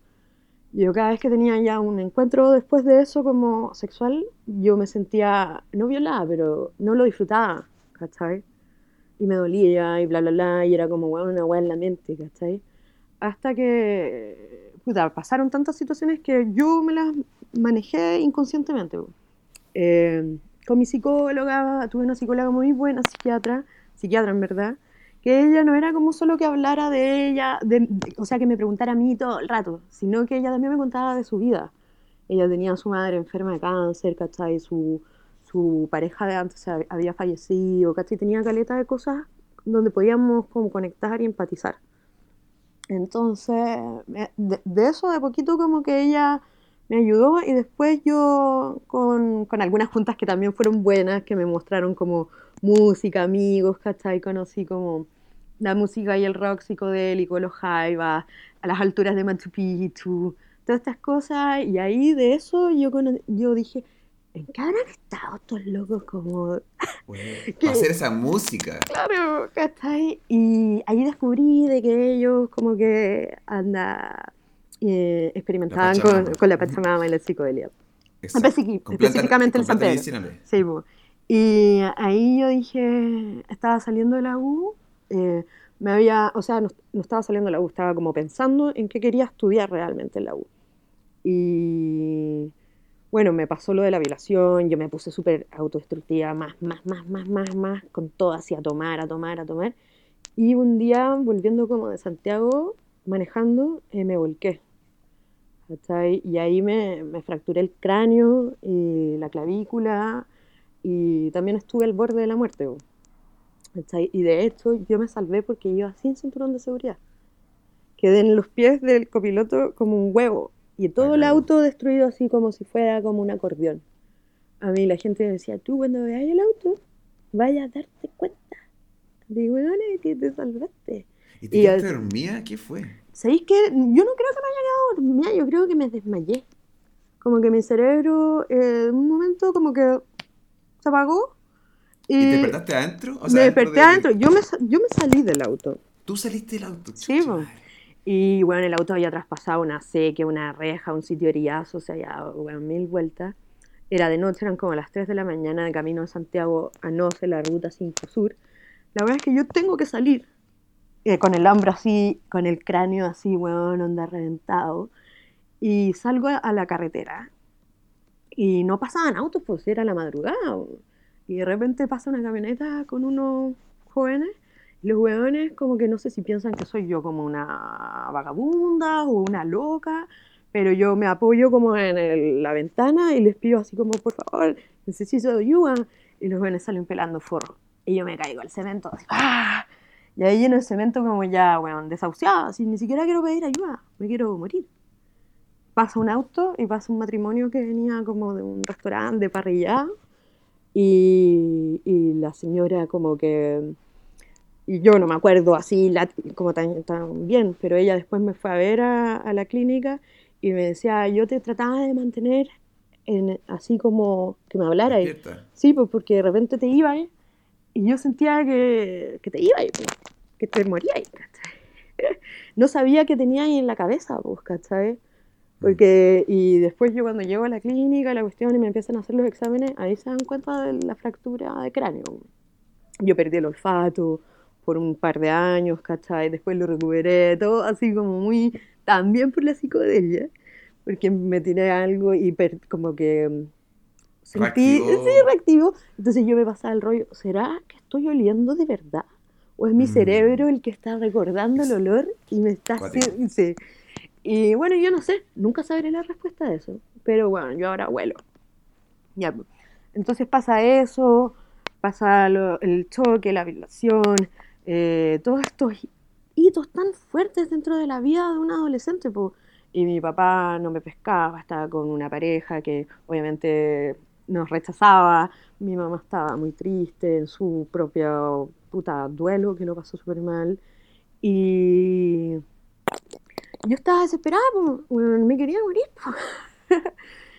Yo cada vez que tenía ya un encuentro después de eso como sexual, yo me sentía, no violada, pero no lo disfrutaba, ¿cachai? Y me dolía y bla, bla, bla, y era como, bueno, una weá en la mente, ¿cachai? Hasta que, puta, pasaron tantas situaciones que yo me las manejé inconscientemente. Eh, con mi psicóloga, tuve una psicóloga muy buena, psiquiatra, psiquiatra en verdad, que ella no era como solo que hablara de ella, de- de- o sea, que me preguntara a mí todo el rato, sino que ella también me contaba de su vida. Ella tenía a su madre enferma de cáncer, ¿cachai? Su, su pareja de antes hab- había fallecido, ¿cachai? Tenía caleta de cosas donde podíamos como conectar y empatizar. Entonces, de, eso de poquito como que ella me ayudó y después yo con, con algunas juntas que también fueron buenas, que me mostraron como música, amigos, ¿cachai? Conocí como la música y el rock psicodélico, los jaivas, a las alturas de Machu Picchu, todas estas cosas y ahí de eso yo, yo dije, ¿en qué habrán estado estos locos como Bueno, hacer esa música. Claro, ¿cachai? Y ahí descubrí de que ellos como que anda eh, experimentaban La con, con la Pachamama y la psicodelia. Específicamente planta San Pedro. Sí, po. Y ahí yo dije, estaba saliendo de la U, eh, me había, o sea, no, no estaba saliendo de la U, estaba como pensando en qué quería estudiar realmente en la U. Y bueno, me pasó lo de la violación, yo me puse súper autodestructiva, más, más, más, más, más, más, con todo así a tomar, a tomar, a tomar. Y un día, volviendo como de Santiago, manejando, eh, me volqué. ¿cachai? Y ahí me, me fracturé el cráneo y la clavícula y también estuve al borde de la muerte. ¿cachai? Y de hecho yo me salvé porque iba sin cinturón de seguridad. Quedé en los pies del copiloto como un huevo y todo el auto destruido así como si fuera como un acordeón. A mí la gente me decía, tú cuando veas el auto, vaya a darte cuenta de, weón, que te salvaste. ¿Y te quedaste dormida? ¿Qué fue? ¿Sabéis que Yo no creo que me haya quedado dormida, yo creo que me desmayé. Como que mi cerebro eh, en un momento como que se apagó y, ¿Y te despertaste adentro? O me dentro desperté de- adentro. Yo me, yo me salí del auto. Tú saliste del auto. Sí, chucha po. madre. Y bueno, el auto había traspasado una sequía, una reja, un sitio orillazo, o sea, ya bueno, mil vueltas. Era de noche, eran como las 3 de la mañana de camino a Santiago a Noce, la ruta 5 Sur. La verdad es que yo tengo que salir eh, con el hombro así, con el cráneo así, weón, onda reventado. Y salgo a, la carretera y no pasaban autos, pues era la madrugada. Y de repente pasa una camioneta con unos jóvenes los hueones como que no sé si piensan que soy yo como una vagabunda o una loca, pero yo me apoyo como en la ventana y les pido así como, por favor, necesito ayuda. Y los hueones salen pelando forro. Y yo me caigo al cemento, así, ¡ah! Y ahí en el cemento como ya, weón, desahuciada, así, ni siquiera quiero pedir ayuda, me quiero morir. Pasa un auto y pasa un matrimonio que venía como de un restaurante de parrillada y, y la señora como que y yo no me acuerdo así como tan, tan bien, pero ella después me fue a ver a, a la clínica y me decía, yo te trataba de mantener en, así como que me hablara. Y, sí, pues porque de repente te iba y yo sentía que, que te iba que te morías. ¿cachai? No sabía qué tenía ahí en la cabeza, pues, ¿cachai? Porque, y después yo cuando llego a la clínica, la cuestión, y me empiezan a hacer los exámenes, ahí se dan cuenta de la fractura de cráneo. Yo perdí el olfato por un par de años, ¿cachai? Después lo recuperé, todo así como muy, también por la psicodelia, porque me tiré algo y per- como que mm, sentí, Reactivó. sí, reactivo. Entonces yo me pasaba el rollo, ¿será que estoy oliendo de verdad? ¿O es mi Mm. cerebro el que está recordando el olor y me está haciendo... sí. Y bueno, yo no sé, nunca sabré la respuesta de eso, pero bueno, yo ahora huelo. Ya, pues. entonces pasa eso, pasa lo- el choque, la violación, eh, todos estos hitos tan fuertes dentro de la vida de un adolescente. po. Y mi papá no me pescaba, estaba con una pareja que obviamente nos rechazaba, mi mamá estaba muy triste en su propio puta duelo, que lo pasó súper mal. Y yo estaba desesperada, me quería morir.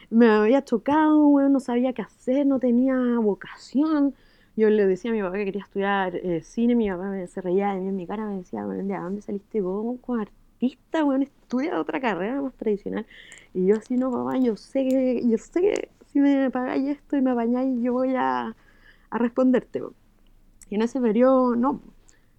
me había chocado, no sabía qué hacer, no tenía vocación. Yo le decía a mi papá que quería estudiar eh, cine, mi papá me, se reía de mí en mi cara, me decía, ¿de dónde saliste vos como artista? Weón, estudia otra carrera más tradicional. Y yo así, no, papá, yo sé que, yo sé que si me pagáis esto y me apañáis, yo voy a, a responderte. po". Y en ese periodo, no,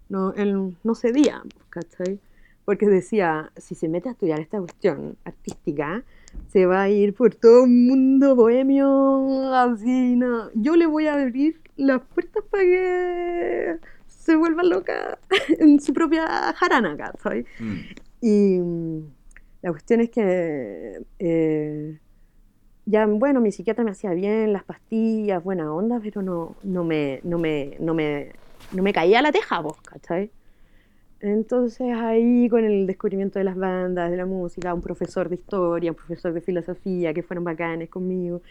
no, él no cedía, ¿cachai? Porque decía, si se mete a estudiar esta cuestión artística, se va a ir por todo un mundo bohemio, así, no. Yo le voy a abrir las puertas para que se vuelva loca en su propia jarana, ¿cachai? Mm. Y mm, la cuestión es que eh, ya, bueno, mi psiquiatra me hacía bien, las pastillas, buena onda, pero no, no, me, no, me, no, me, no me caía la teja, vos, ¿cachai? Entonces ahí con el descubrimiento de las bandas, de la música, un profesor de historia, un profesor de filosofía que fueron bacanes conmigo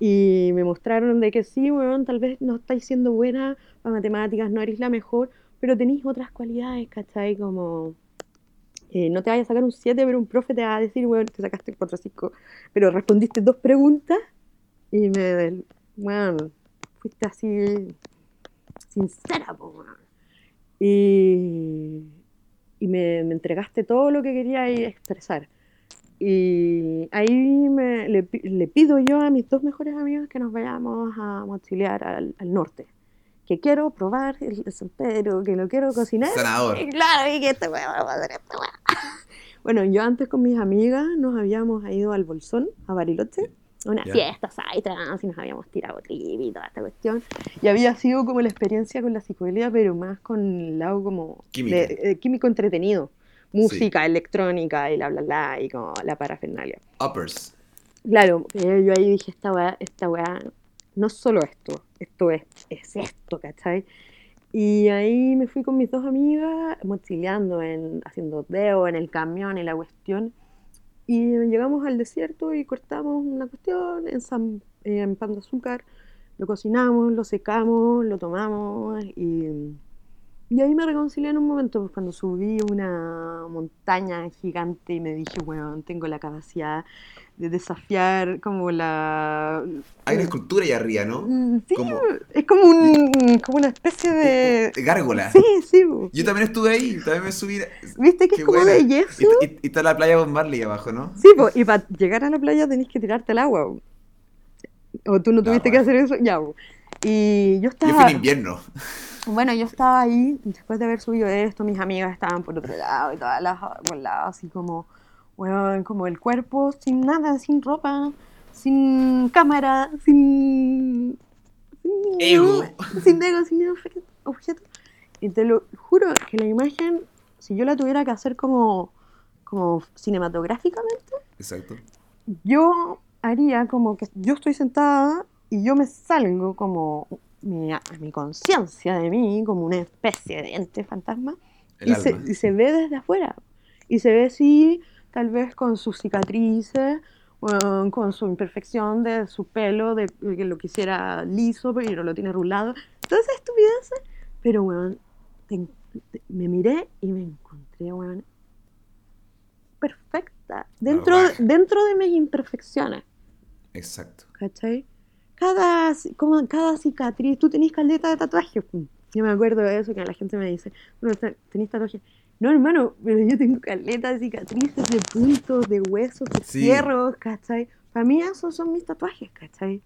y me mostraron de que sí, weón, tal vez no estáis siendo buena para matemáticas, no eres la mejor, pero tenéis otras cualidades, ¿cachai? Como eh, no te vayas a sacar un 7, pero un profe te va a decir, weón, te sacaste 4 o 5, pero respondiste dos preguntas Y me, bueno, fuiste así sincera, po, weón. Y, y me, me entregaste todo lo que quería expresar. Y ahí me, le, le pido yo a mis dos mejores amigos que nos vayamos a mochilear al, al norte. Que quiero probar el San Pedro, que lo quiero cocinar. Sanador. Y claro, y que este va a hacer. Bueno, yo antes con mis amigas nos habíamos ido al Bolsón, a Bariloche, a una Ya. fiesta, y trans, y nos habíamos tirado trip y toda esta cuestión. Y había sido como la experiencia con la psicodelia, pero más con el lado como Químico. de- eh, químico entretenido. Música, electrónica y bla, bla, bla, y como la parafernalia. Uppers. Claro, eh, yo ahí dije, esta weá, esta weá, no solo esto, esto es, es esto, ¿cachai? Y ahí me fui con mis dos amigas, mochileando, en, haciendo deo en el camión y la cuestión. Y llegamos al desierto y cortamos una cuestión en, en pan de azúcar, lo cocinamos, lo secamos, lo tomamos y, y ahí me reconcilié en un momento, pues cuando subí una montaña gigante y me dije, bueno, tengo la capacidad de desafiar como la... Hay una escultura ahí arriba, ¿no? Mm, Sí, Como- es como, un, como una especie de... Gárgola. Sí, sí. Yo también estuve ahí, también me subí. ¿Viste que Qué es como buena. de yeso? y- y está la playa Bob Marley abajo, ¿no? Sí, po, y para llegar a la playa tenés que tirarte al agua. O tú no La tuviste que hacer eso, ya. Y yo Yo fui estaba... en invierno. Bueno, yo estaba ahí, después de haber subido esto, mis amigas estaban por otro lado y todas las por lado, así como, weón, como el cuerpo sin nada, sin ropa, sin cámara, sin. sin Ego. Sin ego, sin obje- objeto. Y te lo juro que la imagen, si yo la tuviera que hacer como, como cinematográficamente, Exacto. yo haría como que yo estoy sentada y yo me salgo como mi, a mi conciencia de mí, como una especie de ente fantasma, El y se, y se ve desde afuera. Y se ve así, tal vez con sus cicatrices, bueno, con su imperfección de su pelo, de que lo quisiera liso, pero lo tiene rulado. Todas esas estupideces. Pero, bueno, me miré y me encontré, weón, perfecta. Dentro, raja. dentro de mis imperfecciones. Exacto. ¿cachai? Cada, como cada cicatriz, tú tenés caleta de tatuajes. Yo me acuerdo de eso que la gente me dice, "Bueno, te- ¿tenés tatuajes? No, hermano, pero yo tengo caleta de cicatrices, de puntos, de huesos, de Sí. fierros, ¿cachai? Para mí esos son mis tatuajes, ¿cachai?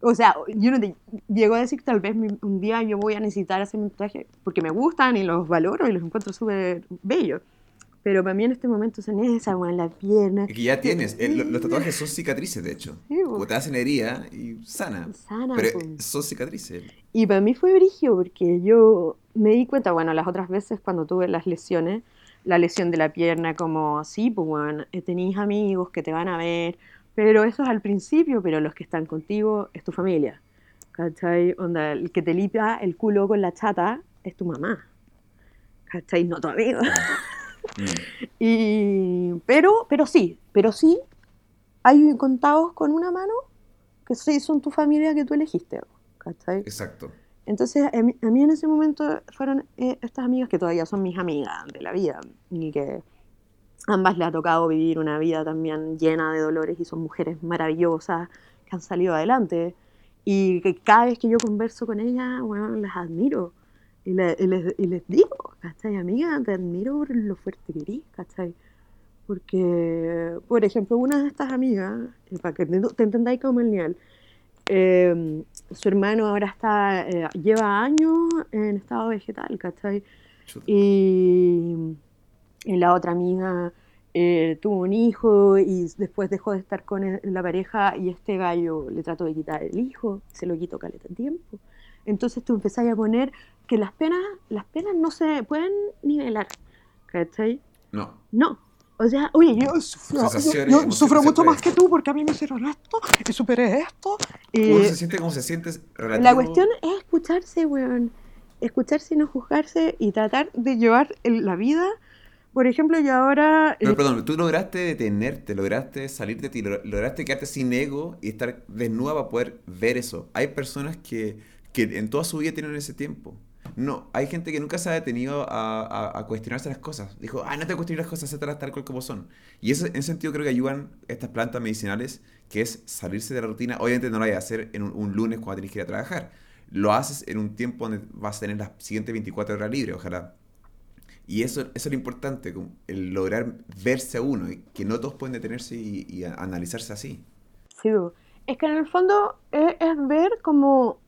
O sea, yo no te llego a decir que tal vez un día yo voy a necesitar hacer un tatuaje porque me gustan y los valoro y los encuentro súper bellos. Pero para mí en este momento son esa, en la pierna. Es que ya tienes. eh, lo- los tatuajes son cicatrices, de hecho. Sí. Como te hacen herida y sana. Sana, Pero po. son cicatrices. Y para mí fue brigio porque yo me di cuenta, bueno, las otras veces cuando tuve las lesiones, la lesión de la pierna, como, sí, pues bueno, eh, tenéis amigos que te van a ver, pero eso es al principio, pero los que están contigo es tu familia. ¿Cachai? Onda, el que te limpia el culo con la chata es tu mamá. ¿Cachai? No tu amigo. Mm. Y, pero, pero sí, pero sí, hay contados con una mano que sí son tu familia que tú elegiste. ¿Cachai? Exacto. Entonces, a mí, en ese momento fueron eh, estas amigas que todavía son mis amigas de la vida y que ambas le ha tocado vivir una vida también llena de dolores y son mujeres maravillosas que han salido adelante y que cada vez que yo converso con ellas, bueno, las admiro y, le- y les, y les digo, ¿cachai? Amiga, te admiro por lo fuerte que eres, ¿cachai? Porque, por ejemplo, una de estas amigas, eh, para que te entendáis como el nivel, eh, su hermano ahora está, eh, lleva años en estado vegetal, ¿cachai? Chuta. Y, y la otra amiga eh, tuvo un hijo y después dejó de estar con el- la pareja y este gallo le trató de quitar el hijo, se lo quitó caleta tiempo. Entonces tú empezás a poner que las penas, las penas no se pueden nivelar, ¿cachai? No. No. O sea, oye, yo sufro, yo- yo sufro mucho más que tú porque a mí me hicieron esto y superé esto. y- Uno se siente como se siente relativo. la cuestión es escucharse, weón. Escucharse y no juzgarse y tratar de llevar el- la vida. Por ejemplo, yo ahora. Pero eh, perdón, tú lograste detenerte, lograste salir de ti, lo- lograste quedarte sin ego y estar desnuda para poder ver eso. Hay personas que, que en toda su vida tienen ese tiempo. No, hay gente que nunca se ha detenido a, cuestionarse las cosas. Dijo, ah, no te cuestiones las cosas, las tal cual como son. Y eso, en ese sentido creo que ayudan estas plantas medicinales, que es salirse de la rutina. Obviamente no lo vayas a hacer en un, lunes cuando tienes que ir a trabajar. Lo haces en un tiempo donde vas a tener las siguientes 24 horas libres, ojalá. Y eso, eso es lo importante, el lograr verse a uno, que no todos pueden detenerse y, analizarse así. Sí, es que en el fondo es, es ver como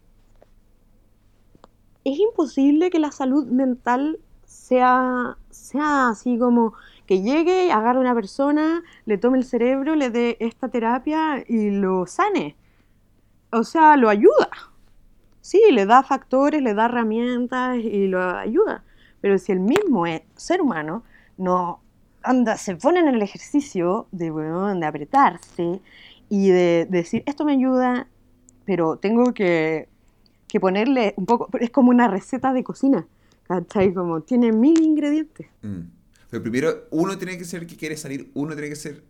es imposible que la salud mental sea, sea así como que llegue, agarre a una persona, le tome el cerebro, le dé esta terapia y lo sane. O sea, lo ayuda. Sí, le da factores, le da herramientas y lo ayuda. Pero si el mismo ser humano no anda, se pone en el ejercicio de, de apretarse y de decir, esto me ayuda, pero tengo que que ponerle un poco, es como una receta de cocina, ¿cachai? Como tiene mil ingredientes. Mm. Pero primero, uno tiene que ser que quiere salir, uno tiene que ser,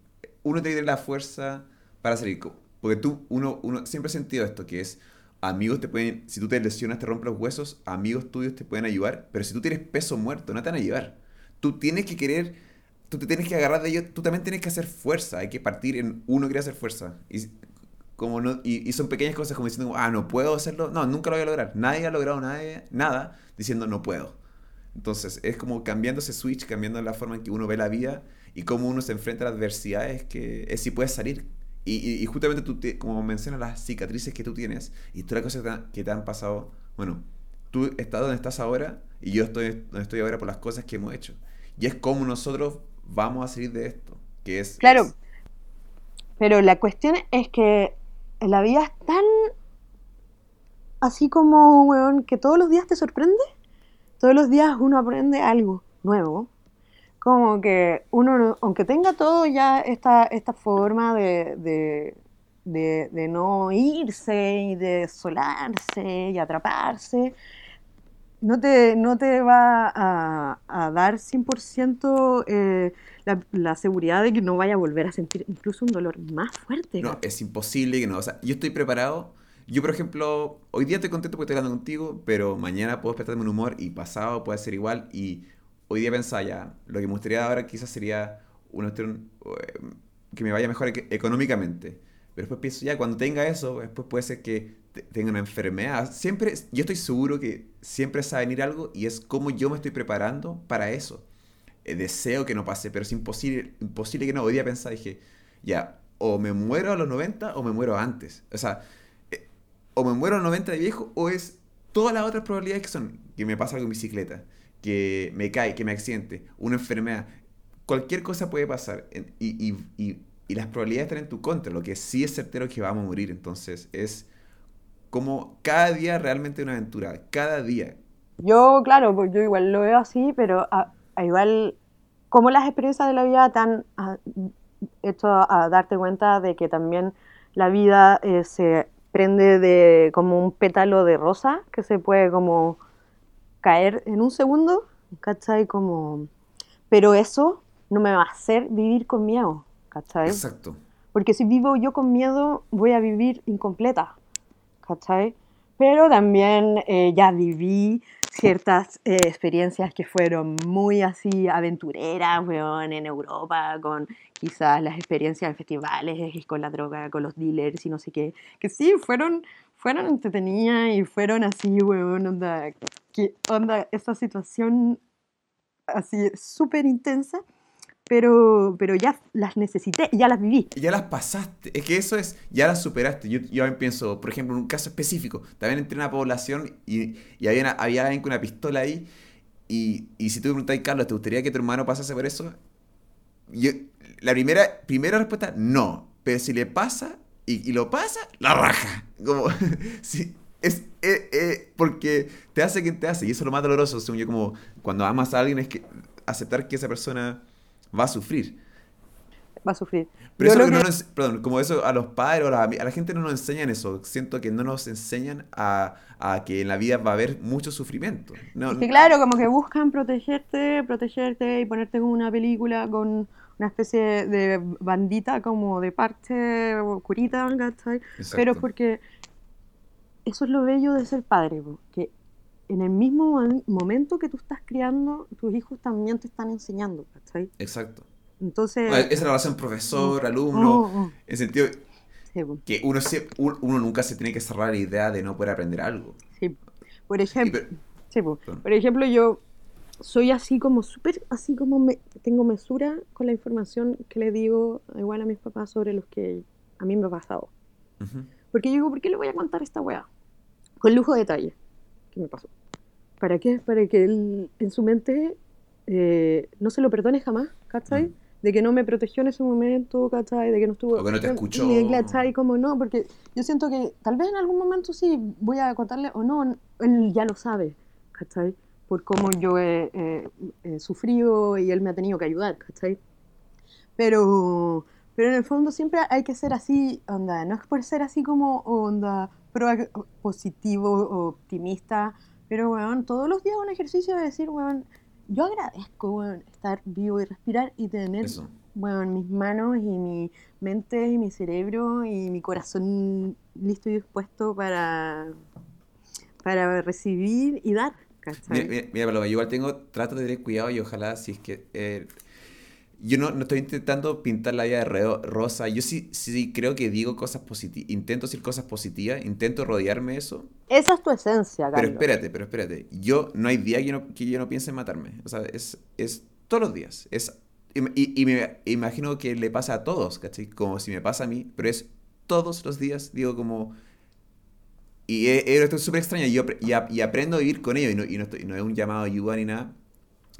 uno tiene que tener la fuerza para salir. Porque tú, uno, uno siempre ha sentido esto, que es, amigos te pueden, si tú te lesionas, te rompes los huesos, amigos tuyos te pueden ayudar, pero si tú tienes peso muerto, no te van a ayudar. Tú tienes que querer, tú te tienes que agarrar de ellos, tú también tienes que hacer fuerza, hay que partir en uno quiere hacer fuerza. Y como no, y, son pequeñas cosas como diciendo, ah, no puedo hacerlo. No, nunca lo voy a lograr. Nadie ha logrado nadie, nada diciendo no puedo. Entonces es como cambiando ese switch, cambiando la forma en que uno ve la vida y cómo uno se enfrenta a las adversidades, que es si puedes salir. Y, y, justamente tú, como mencionas las cicatrices que tú tienes y todas las cosas que te, han pasado, bueno, tú estás donde estás ahora y yo estoy donde estoy ahora por las cosas que hemos hecho. Y es como nosotros vamos a salir de esto, que es... Claro, pero la cuestión es que la vida es tan así como, weón, que todos los días te sorprende. Todos los días uno aprende algo nuevo. Como que uno, aunque tenga todo ya esta, esta forma de, de, no irse y de solarse y atraparse, no te, no te va a, dar 100% eh, la, seguridad de que no vaya a volver a sentir incluso un dolor más fuerte. No, es imposible que no. O sea, yo estoy preparado. Yo, por ejemplo, hoy día estoy contento porque estoy hablando contigo, pero mañana puedo despertarme un humor y pasado puede ser igual. Y hoy día pensaba ya, lo que me gustaría ahora quizás sería una eh, que me vaya mejor económicamente. Pero después pienso ya, cuando tenga eso, después puede ser que tenga una enfermedad. Siempre, yo estoy seguro que siempre sabe venir algo y es como yo me estoy preparando para eso. Eh, deseo que no pase, pero es imposible, imposible que no. Hoy día pensaba, dije, ya, o me muero a los 90 o me muero antes. O sea, eh, o me muero a los 90 de viejo o es todas las otras probabilidades que son que me pasa algo en bicicleta, que me cae, que me accidente, una enfermedad. Cualquier cosa puede pasar y, y, y, las probabilidades están en tu contra. Lo que sí es certero es que vamos a morir. Entonces es como cada día realmente una aventura. Cada día. Yo, claro, pues yo igual lo veo así, pero igual, como las experiencias de la vida te han hecho a darte cuenta de que también la vida eh, se prende de como un pétalo de rosa que se puede como caer en un segundo, ¿cachai? Como... Pero eso no me va a hacer vivir con miedo, ¿cachai? Exacto. Porque si vivo yo con miedo, voy a vivir incompleta, ¿cachai? Pero también eh, ya viví ciertas eh, experiencias que fueron muy así aventureras, weón, en Europa, con quizás las experiencias en festivales con la droga, con los dealers y no sé qué, que sí, fueron, fueron entretenidas y fueron así, weón, onda, que, onda, esa situación así súper intensa pero, pero ya las necesité, ya las viví. Ya las pasaste, es que eso es, ya las superaste. Yo, yo pienso, por ejemplo, en un caso específico, también entré en una población y, y había, había alguien con una pistola ahí, y, y si tú me preguntas, Carlos, ¿te gustaría que tu hermano pasase por eso? Yo, la primera, primera respuesta, no, pero si le pasa y, y lo pasa, la raja. Como, es eh, eh, porque te hace quien te hace, y eso es lo más doloroso, según yo, como cuando amas a alguien, es que aceptar que esa persona va a sufrir. Va a sufrir. Pero eso no perdón, como eso a los padres o a la, gente no nos enseñan eso. Siento que no nos enseñan a, que en la vida va a haber mucho sufrimiento. No, que claro, como que buscan protegerte, protegerte y ponerte como una película con una especie de bandita como de parte curita, ¿cachai? Pero porque eso es lo bello de ser padre, que en el mismo mo- momento que tú estás criando, tus hijos también te están enseñando, ¿cachai? Exacto. Entonces... Bueno, Esa es la relación profesor-alumno, Eh, oh, oh, en el sentido sí, po, que uno, se- un- uno nunca se tiene que cerrar la idea de no poder aprender algo. sí. Por Y ejemplo, pero- sí. Perdón. por ejemplo, yo soy así como súper, así como me, tengo mesura con la información que le digo igual a mis papás sobre los que a mí me ha pasado. Ujú. Porque yo digo, ¿por qué le voy a contar esta weá? Con lujo de detalle. ¿Qué me pasó? ¿Para qué? Para que él en su mente eh, no se lo perdone jamás, ¿cachai? Mm. De que no me protegió en ese momento, ¿cachai? De que no estuvo... O que no te escuchó. Y, ¿cachai? Como no, porque yo siento que tal vez en algún momento sí voy a contarle o no, él ya lo sabe, ¿cachai? Por cómo yo he, he- he sufrido y él me ha tenido que ayudar, ¿cachai? Pero, pero en el fondo siempre hay que ser así, onda, no es por ser así como onda proa- positivo optimista, pero weón, todos los días un ejercicio de decir, weón, yo agradezco, weón, estar vivo y respirar y tener, Eso. weón, mis manos y mi mente y mi cerebro y mi corazón listo y dispuesto para, para recibir y dar, ¿cachai? Mira, mira, mira, Paloma, yo igual tengo, trato de tener cuidado y ojalá si es que... eh, yo no, no estoy intentando pintar la vida de rosa, yo sí, sí creo que digo cosas positivas, intento decir cosas positivas, intento rodearme de eso, Esa es tu esencia, pero Carlos. espérate, pero espérate, yo no hay día que no, que yo no piense en matarme, o sea, es, es todos los días, es, y, y- y me imagino que le pasa a todos, ¿cachai? Como si me pasa a mí, pero es todos los días, digo como... Y es- esto es súper extraño y, yo, y, ap- y aprendo a vivir con ello y no, y no, estoy- no es un llamado a ayuda ni nada.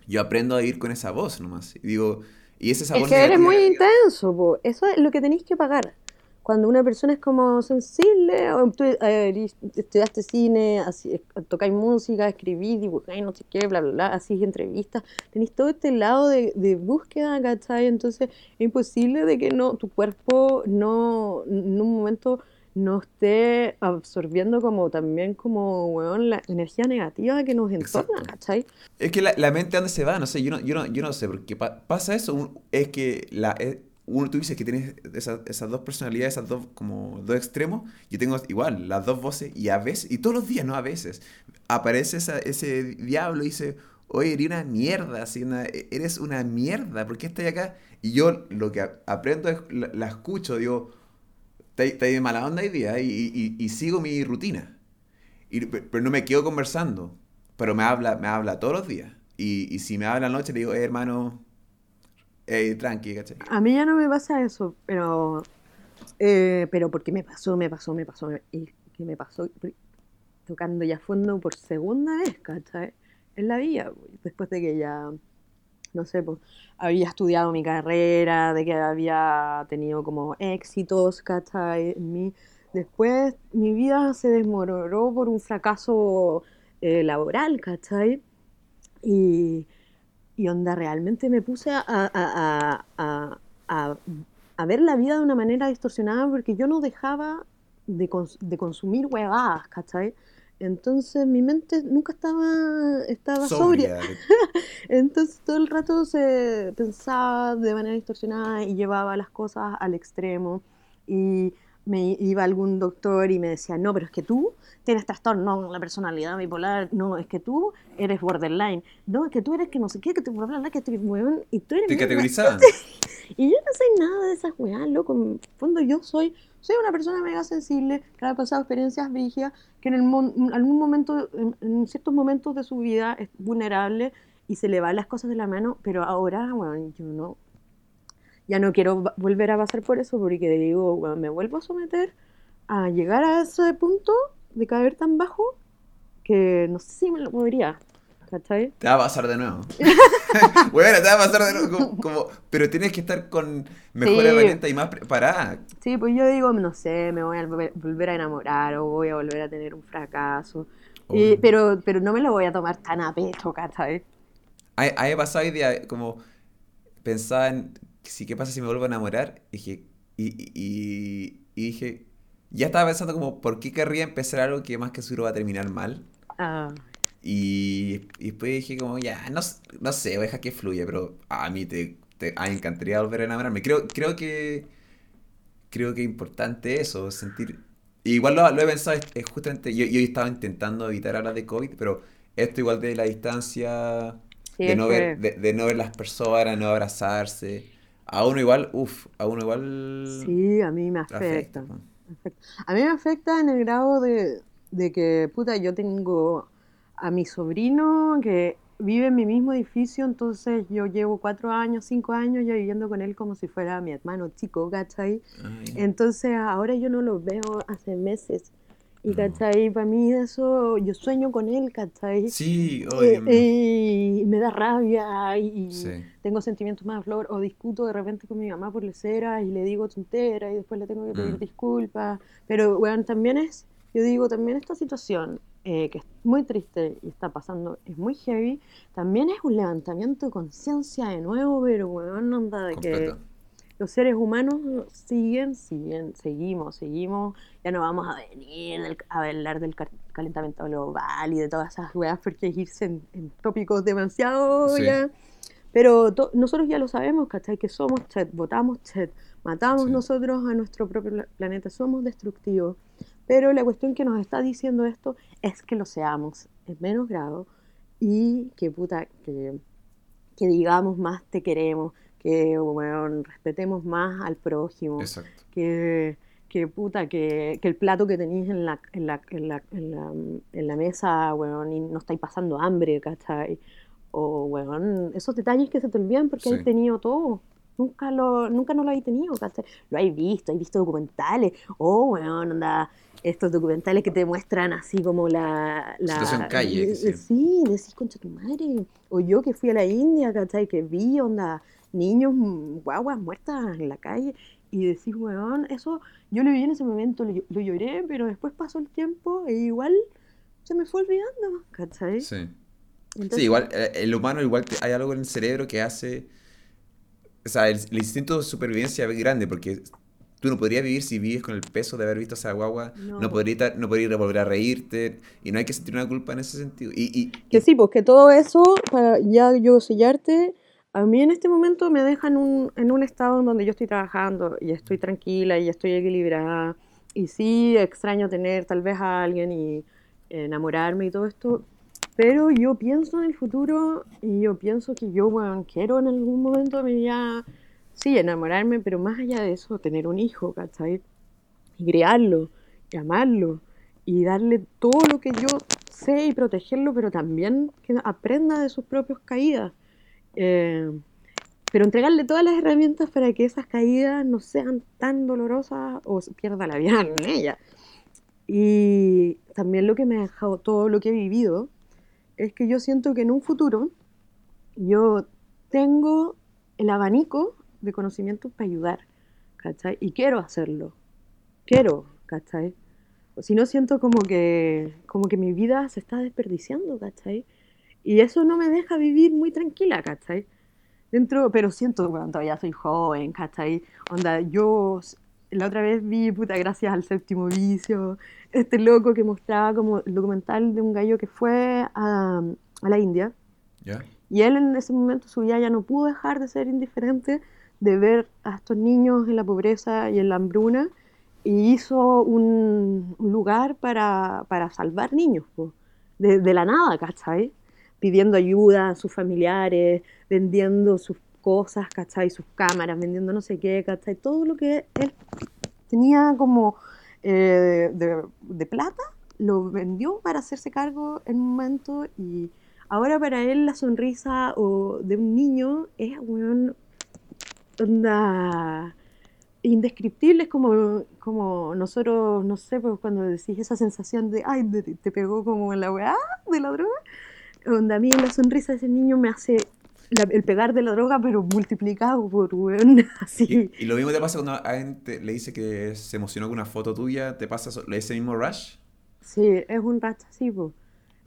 Yo aprendo a vivir con esa voz nomás. Y digo, y es esa Es que eres muy intenso, po. eso es lo que tenéis que pagar. Cuando una persona es como sensible, o tú eh, estudiaste cine, así, tocáis música, escribís, dibujáis, no sé qué, bla, bla, bla, hacís entrevistas, tenéis todo este lado de, de búsqueda, ¿cachai? Entonces es imposible de que no, tu cuerpo no, en un momento no esté absorbiendo como también como, weón, la energía negativa que nos entorna. ¿cachai? Es que la, la mente, ¿a dónde se va? No sé, yo no, yo no, yo no sé, porque pa- pasa eso. un- es que la, eh, uno, tú dices que tienes esas, esas dos personalidades, esas dos, como dos extremos. Yo tengo igual, las dos voces, y a veces, y todos los días, no a veces, aparece esa- ese diablo y dice, oye, eres una mierda, así, una- eres una mierda, ¿por qué estás acá? Y yo lo que aprendo es, la, la escucho, digo, está de mala onda hoy día, y, y- sigo mi rutina. Pero no me quedo conversando. Pero me habla, me habla todos los días. Y, si me habla anoche, le digo, eh, hermano, eh, tranqui, ¿cachai? A mí ya no me pasa eso, pero, eh, pero porque me pasó, me pasó, me pasó, y que me pasó tocando ya fondo por segunda vez, ¿cachai? En la vida, después de que ya, no sé, pues, había estudiado mi carrera, de que había tenido como éxitos, ¿cachai? Después mi vida se desmoronó por un fracaso eh, laboral, ¿cachai? Y, y onda, realmente me puse a- a- a- a ver la vida de una manera distorsionada porque yo no dejaba de, cons- de consumir huevadas, ¿cachai? Entonces mi mente nunca estaba, estaba sobria. Sobria. Entonces todo el rato se pensaba de manera distorsionada y llevaba las cosas al extremo. Y me iba algún doctor y me decía, no, pero es que tú tienes trastorno, la personalidad bipolar, no, es que tú eres borderline, no, es que tú eres que no sé qué, que te bla, bla, bla, que te y tú eres... Te mierda". categorizaban. Y yo no sé nada de esas weas, loco. En el fondo yo soy, soy una persona mega sensible que ha pasado experiencias brígidas, que en, el algún momento, en, en ciertos momentos de su vida es vulnerable y se le van las cosas de la mano, pero ahora, bueno, yo no, ya no quiero volver a pasar por eso porque digo, bueno, me vuelvo a someter a llegar a ese punto de caer tan bajo que no sé si me lo podría, ¿cachai? Te va a pasar de nuevo. bueno, te va a pasar de nuevo. Como, como- pero tienes que estar con mejor Sí. herramienta y más preparada. Sí, pues yo digo, no sé, me voy a volver a enamorar o voy a volver a tener un fracaso. Y- pero, pero no me lo voy a tomar tan a pecho, ¿cachai? A, mí me pasaba día como pensaba en si qué pasa si me vuelvo a enamorar y dije, y, y- y- y dije, ya estaba pensando como, ¿por qué querría empezar algo que más que seguro va a terminar mal? Ah, Y, y después dije como, ya, no, no sé, voy a dejar que fluya, pero a mí te, te- a mí me encantaría volver a enamorarme. Creo, creo que creo que es importante eso, sentir... igual lo, lo he pensado, es, es justamente, yo, yo he estado intentando evitar hablar de COVID, pero esto igual de la distancia, de, no ver, de, no ver las personas, no abrazarse. A uno igual, uff, a uno igual... Sí, a mí me afecta. A mí me afecta en el grado de, de que, puta, yo tengo a mi sobrino que vive en mi mismo edificio, entonces yo llevo cuatro años, cinco años ya viviendo con él como si fuera mi hermano chico, ¿cachai? Entonces ahora yo no lo veo hace meses. Y, ¿cachai? Para mí eso, yo sueño con él, ¿cachai? Sí, oye. y me da rabia y tengo sentimientos más flor. O discuto de repente con mi mamá por lecera y le digo tontera y después le tengo que pedir mm. disculpas. Pero, bueno, también es, yo digo, también esta situación eh, que es muy triste y está pasando, es muy heavy, también es un levantamiento de conciencia de nuevo, pero bueno, onda de que los seres humanos siguen, siguen, seguimos, seguimos, ya no vamos a venir a hablar del calentamiento global y de todas esas weas porque es irse en, tópicos demasiado ya. Pero nosotros ya lo sabemos, ¿cachai? Que somos chet, votamos chet, matamos nosotros a nuestro propio planeta, somos destructivos. Pero la cuestión que nos está diciendo esto es que lo seamos en menos grado y que puta, que, que digamos más te queremos, que bueno, respetemos más al prójimo, que, que puta, que, que, el plato que tenéis en la, en la, en la, en la, mesa, bueno, y no estáis pasando hambre, ¿cachai? O, bueno, esos detalles que se te olvidan porque sí. tenido todo. Nunca lo, nunca no lo habéis tenido, ¿cachai? Lo habéis visto, habéis visto documentales. Oh, bueno, anda, estos documentales que te muestran así como la... la Situación calle. sí, decís, concha tu madre. O yo que fui a la India, ¿cachai? Que vi, onda, niños, mm, guaguas muertas en la calle. Y decís, weón, eso, yo lo vi en ese momento, lo, lloré, pero después pasó el tiempo e igual se me fue olvidando, ¿cachai? Sí. sí, igual, eh, el humano igual hay algo en el cerebro que hace... O sea, el, el instinto de supervivencia es grande porque tú no podrías vivir si vives con el peso de haber visto esa guagua, no, no podrías no podría volver a reírte, y no hay que sentir una culpa en ese sentido. Y, y, que sí, pues que todo eso, para ya yo sellarte, a mí en este momento me deja en un, en un estado en donde yo estoy trabajando y estoy tranquila y estoy equilibrada, y sí extraño tener tal vez a alguien y enamorarme y todo esto, pero yo pienso en el futuro y yo pienso que yo, bueno, quiero en algún momento de mi vida sí, enamorarme, pero más allá de eso, tener un hijo, ¿cachai? Y criarlo, y amarlo, y darle todo lo que yo sé y protegerlo, pero también que aprenda de sus propias caídas. Eh, pero entregarle todas las herramientas para que esas caídas no sean tan dolorosas o pierda la vida en ella. Y también lo que me ha dejado todo lo que he vivido es que yo siento que en un futuro yo tengo el abanico de conocimientos para ayudar, ¿cachai? Y quiero hacerlo, quiero, ¿cachai? Si no siento como que, como que mi vida se está desperdiciando, ¿cachai? Y eso no me deja vivir muy tranquila, ¿cachai? Dentro, pero siento, bueno, todavía soy joven, ¿cachai? Onda, yo la otra vez vi, puta, gracias al séptimo vicio, este loco que mostraba como el documental de un gallo que fue a, a la India. Y él en ese momento su vida ya no pudo dejar de ser indiferente de ver a estos niños en la pobreza y en la hambruna y hizo un, lugar para, para, salvar niños, de, de, la nada, ¿cachai? Pidiendo ayuda a sus familiares, vendiendo sus cosas, ¿cachai? Sus cámaras, vendiendo no sé qué, ¿cachai? Todo lo que él tenía como eh, de, plata, lo vendió para hacerse cargo en un momento y ahora para él la sonrisa de un niño es, bueno, onda indescriptibles como, como nosotros, no sé, pues cuando decís esa sensación de, ay, te, pegó como en la weá de la droga, onda a mí la sonrisa de ese niño me hace el pegar de la droga, pero multiplicado por weón, así. ¿Y, lo mismo te pasa cuando a alguien le dice que se emocionó con una foto tuya, ¿te pasa ese mismo rush? Sí, es un rush así, pues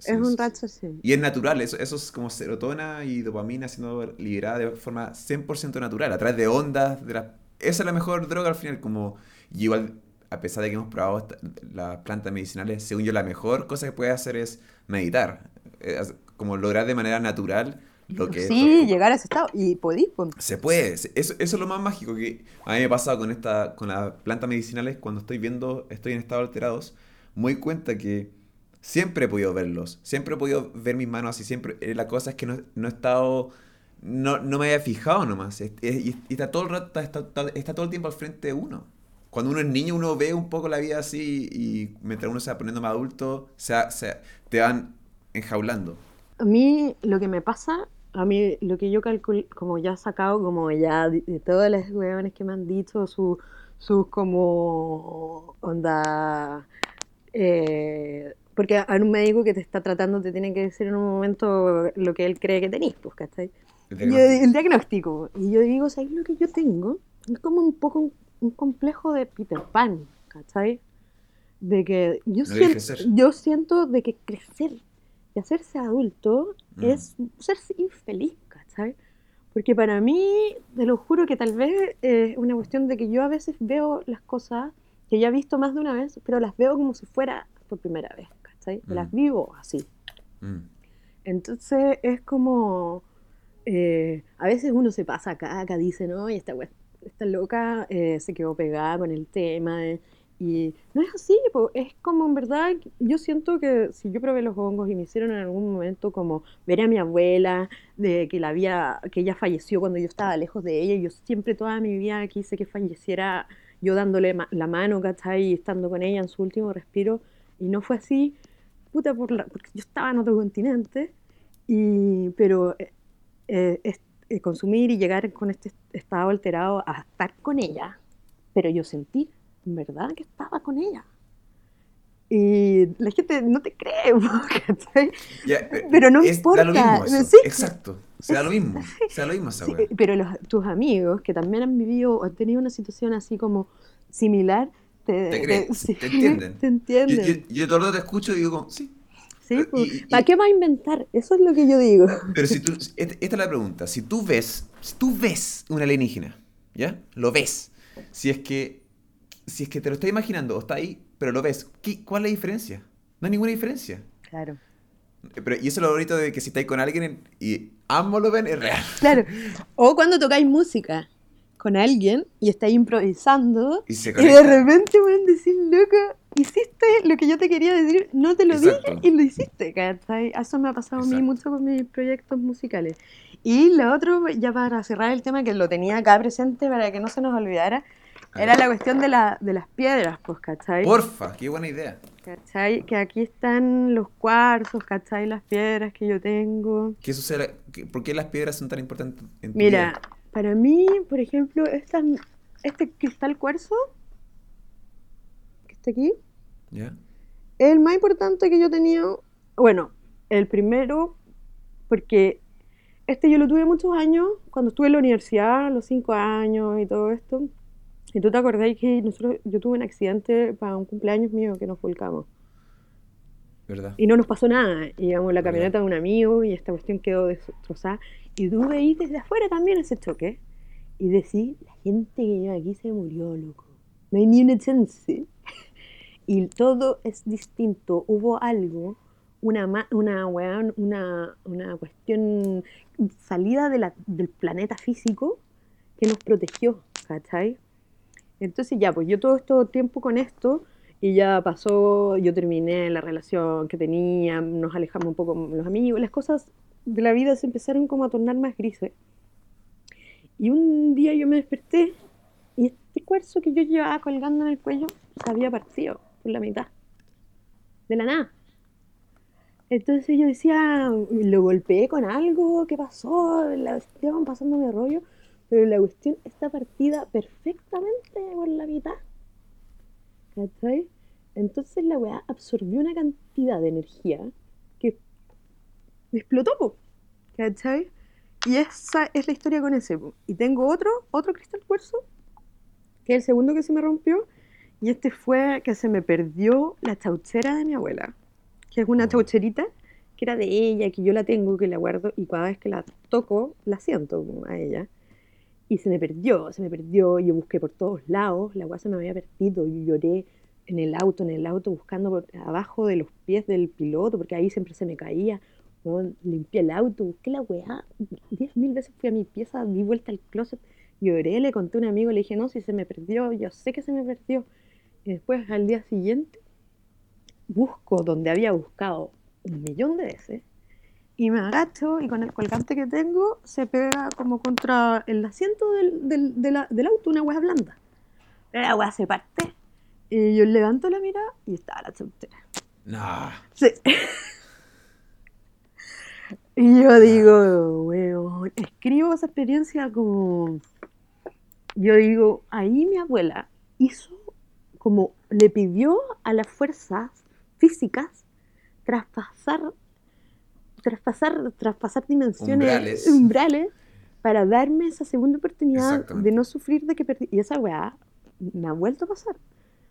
es un racho, sí. Y es natural, eso, eso es como serotonina y dopamina siendo liberada de forma 100% natural, a través de ondas. De la... Esa es la mejor droga al final, como igual, a pesar de que hemos probado las plantas medicinales, según yo la mejor cosa que puedes hacer es meditar, como lograr de manera natural lo que sí, llegar a ese estado y podís. Se puede, eso, eso es lo más mágico que a mí me ha pasado con, esta, con las plantas medicinales cuando estoy viendo, estoy en estado alterados, me doy cuenta que Siempre he podido verlos, siempre he podido ver mis manos así, siempre. eh, La cosa es que no, no he estado, no, no me había fijado nomás. Es- Y, y está todo el rato, está, está- está todo el tiempo al frente de uno. Cuando uno es niño, uno ve un poco la vida así y mientras uno se va poniendo más adulto, se, se- te van enjaulando. A mí lo que me pasa, a mí lo que yo calculo, como ya sacado, como ya de, todas las huevones que me han dicho, su- sus como onda, eh, porque a un médico que te está tratando te tiene que decir en un momento lo que él cree que tenés, pues, ¿cachai? El yo- diagnóstico. el diagnóstico. Y yo digo, ¿sabes lo que yo tengo? Es como un poco un, un complejo de Peter Pan, ¿cachai? De que yo, No siento, yo siento de que crecer y hacerse adulto Mm. es ser infeliz, ¿cachai? Porque para mí, te lo juro que tal vez eh, es una cuestión de que yo a veces veo las cosas que ya he visto más de una vez, pero las veo como si fuera por primera vez, Me las Mm. vivo así. Mm. Entonces es como, eh, a veces uno se pasa acá, acá dice, no, y esta, esta loca eh, se quedó pegada con el tema. eh, y no es así, po, es como en verdad, yo siento que si yo probé los hongos y me hicieron en algún momento como ver a mi abuela, de que la había, que ella falleció cuando yo estaba lejos de ella, y yo siempre toda mi vida quise que falleciera yo dándole ma- la mano, ¿cachai? Y estando con ella en su último respiro, y no fue así, puta, por la- porque yo estaba en otro continente, y, pero eh, eh, es- eh, consumir y llegar con este estado alterado a estar con ella, pero yo sentí, en verdad, que estaba con ella. Y la gente no te cree, eh, Pero no es- Da lo importa, mismo eso. sí. Exacto. Se da lo mismo. Se da lo mismo esa Sí, pero los- tus amigos que también han vivido o han tenido una situación así como similar, te, Te creen, sí, te entienden. te Yo, entienden. yo, yo todo el rato te escucho y digo, como, sí. Sí, y- pues, y- ¿Para qué va a inventar? Eso es lo que yo digo. Pero si tú, esta esta es la pregunta, si tú ves, si tú ves un alienígena, ¿ya? Lo ves. Si es que, si es que te lo estás imaginando o está ahí, pero lo ves, ¿qué- ¿cuál es la diferencia? No hay ninguna diferencia. Claro. Pero, y eso es lo bonito de que si estáis con alguien y ambos lo ven, es real. Claro. O cuando tocáis música con alguien y estáis improvisando Y y de repente pueden decir, loco, hiciste lo que yo te quería decir, no te lo Exacto. dije y lo hiciste, ¿cachai? Eso me ha pasado a mí Exacto. mucho con mis proyectos musicales. Y lo otro, ya para cerrar el tema, que lo tenía acá presente para que no se nos olvidara, era la cuestión de, la, de las piedras, pues, ¿cachai? Porfa, qué buena idea. ¿Cachai? Que aquí están los cuarzos, ¿cachai? Las piedras que yo tengo. ¿Qué sucede? ¿Qué- ¿Por qué las piedras son tan importantes en tu Mira, vida? Para mí, por ejemplo, esta, este cristal cuarzo, que está aquí, es el más importante que yo he tenido. Bueno, el primero, porque este yo lo tuve muchos años, cuando estuve en la universidad, los cinco años y todo esto. Y tú te acordás que nosotros, yo tuve un accidente para un cumpleaños mío que nos volcamos. ¿Verdad? Y no nos pasó nada. Íbamos en la ¿Verdad? camioneta de un amigo y esta cuestión quedó destrozada. Y tú veís desde afuera también ese choque. Y decís, la gente que lleva aquí se murió, loco. No hay ni una chance. Y todo es distinto. Hubo algo, una, una, una, una cuestión salida de la- del planeta físico que nos protegió, ¿cachai? Entonces ya, pues yo todo este tiempo con esto y ya pasó, yo terminé la relación que tenía, nos alejamos un poco los amigos, las cosas de la vida se empezaron como a tornar más grises. Y un día yo me desperté y este cuarzo que yo llevaba colgando en el cuello se había partido por la mitad, de la nada. Entonces yo decía, lo golpeé con algo, ¿qué pasó? La cuestión pasándome rollo, pero la cuestión está partida perfectamente por la mitad. ¿Cachai? Entonces la weá absorbió una cantidad de energía explotó, po, ¿cachai? Y esa es la historia con ese. po. Y tengo otro, otro cristal cuarzo, que es el segundo que se me rompió, y este fue que se me perdió la chauchera de mi abuela, que es una Oh. chaucherita que era de ella, que yo la tengo, que la guardo, y cada vez que la toco, la siento a ella. Y se me perdió, se me perdió, yo busqué por todos lados, la weá se me había perdido, yo lloré en el auto, en el auto, buscando por abajo de los pies del piloto, porque ahí siempre se me caía. Weón, limpié el auto, busqué la weá, diez mil veces fui a mi pieza, di vuelta al closet, lloré, le conté a un amigo, le dije, no, si se me perdió, yo sé que se me perdió. Y después al día siguiente busco donde había buscado un millón de veces y me agacho y con el colgante que tengo se pega como contra el asiento del, del, del auto una hueá blanda. La hueá se parte y yo levanto la mirada y estaba la tontera. No. Sí. Y yo digo, weón, escribo esa experiencia como. Yo digo, ahí mi abuela hizo como le pidió a las fuerzas físicas traspasar, traspasar, traspasar dimensiones, Umbrales. umbrales, para darme esa segunda oportunidad de no sufrir de que perdí. Y esa weá me ha vuelto a pasar.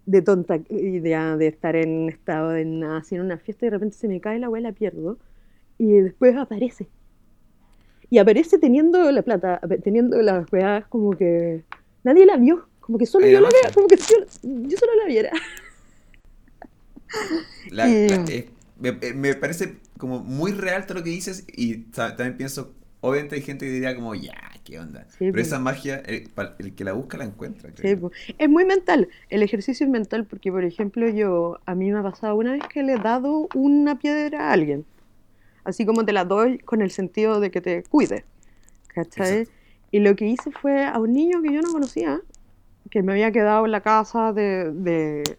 De tonta idea de estar en estado de nada, en una fiesta y de repente se me cae la weá, la pierdo. Y después aparece. Y aparece teniendo la plata, teniendo las weas como que nadie la vio. Como que solo yo la sí. como que yo, yo solo la viera. La- Y- la- eh, me, eh, me parece como muy real todo lo que dices y ta- también pienso, obviamente hay gente que diría como, ya, ¿qué onda? Sí, Pero pues. esa magia, el, que la busca la encuentra. Sí, po. Es muy mental. El ejercicio es mental porque, por ejemplo, yo, a mí me ha pasado una vez que le he dado una piedra a alguien. Así como te la doy con el sentido de que te cuide. ¿Cachai? Exacto. Y lo que hice fue a un niño que yo no conocía, que me había quedado en la casa de... de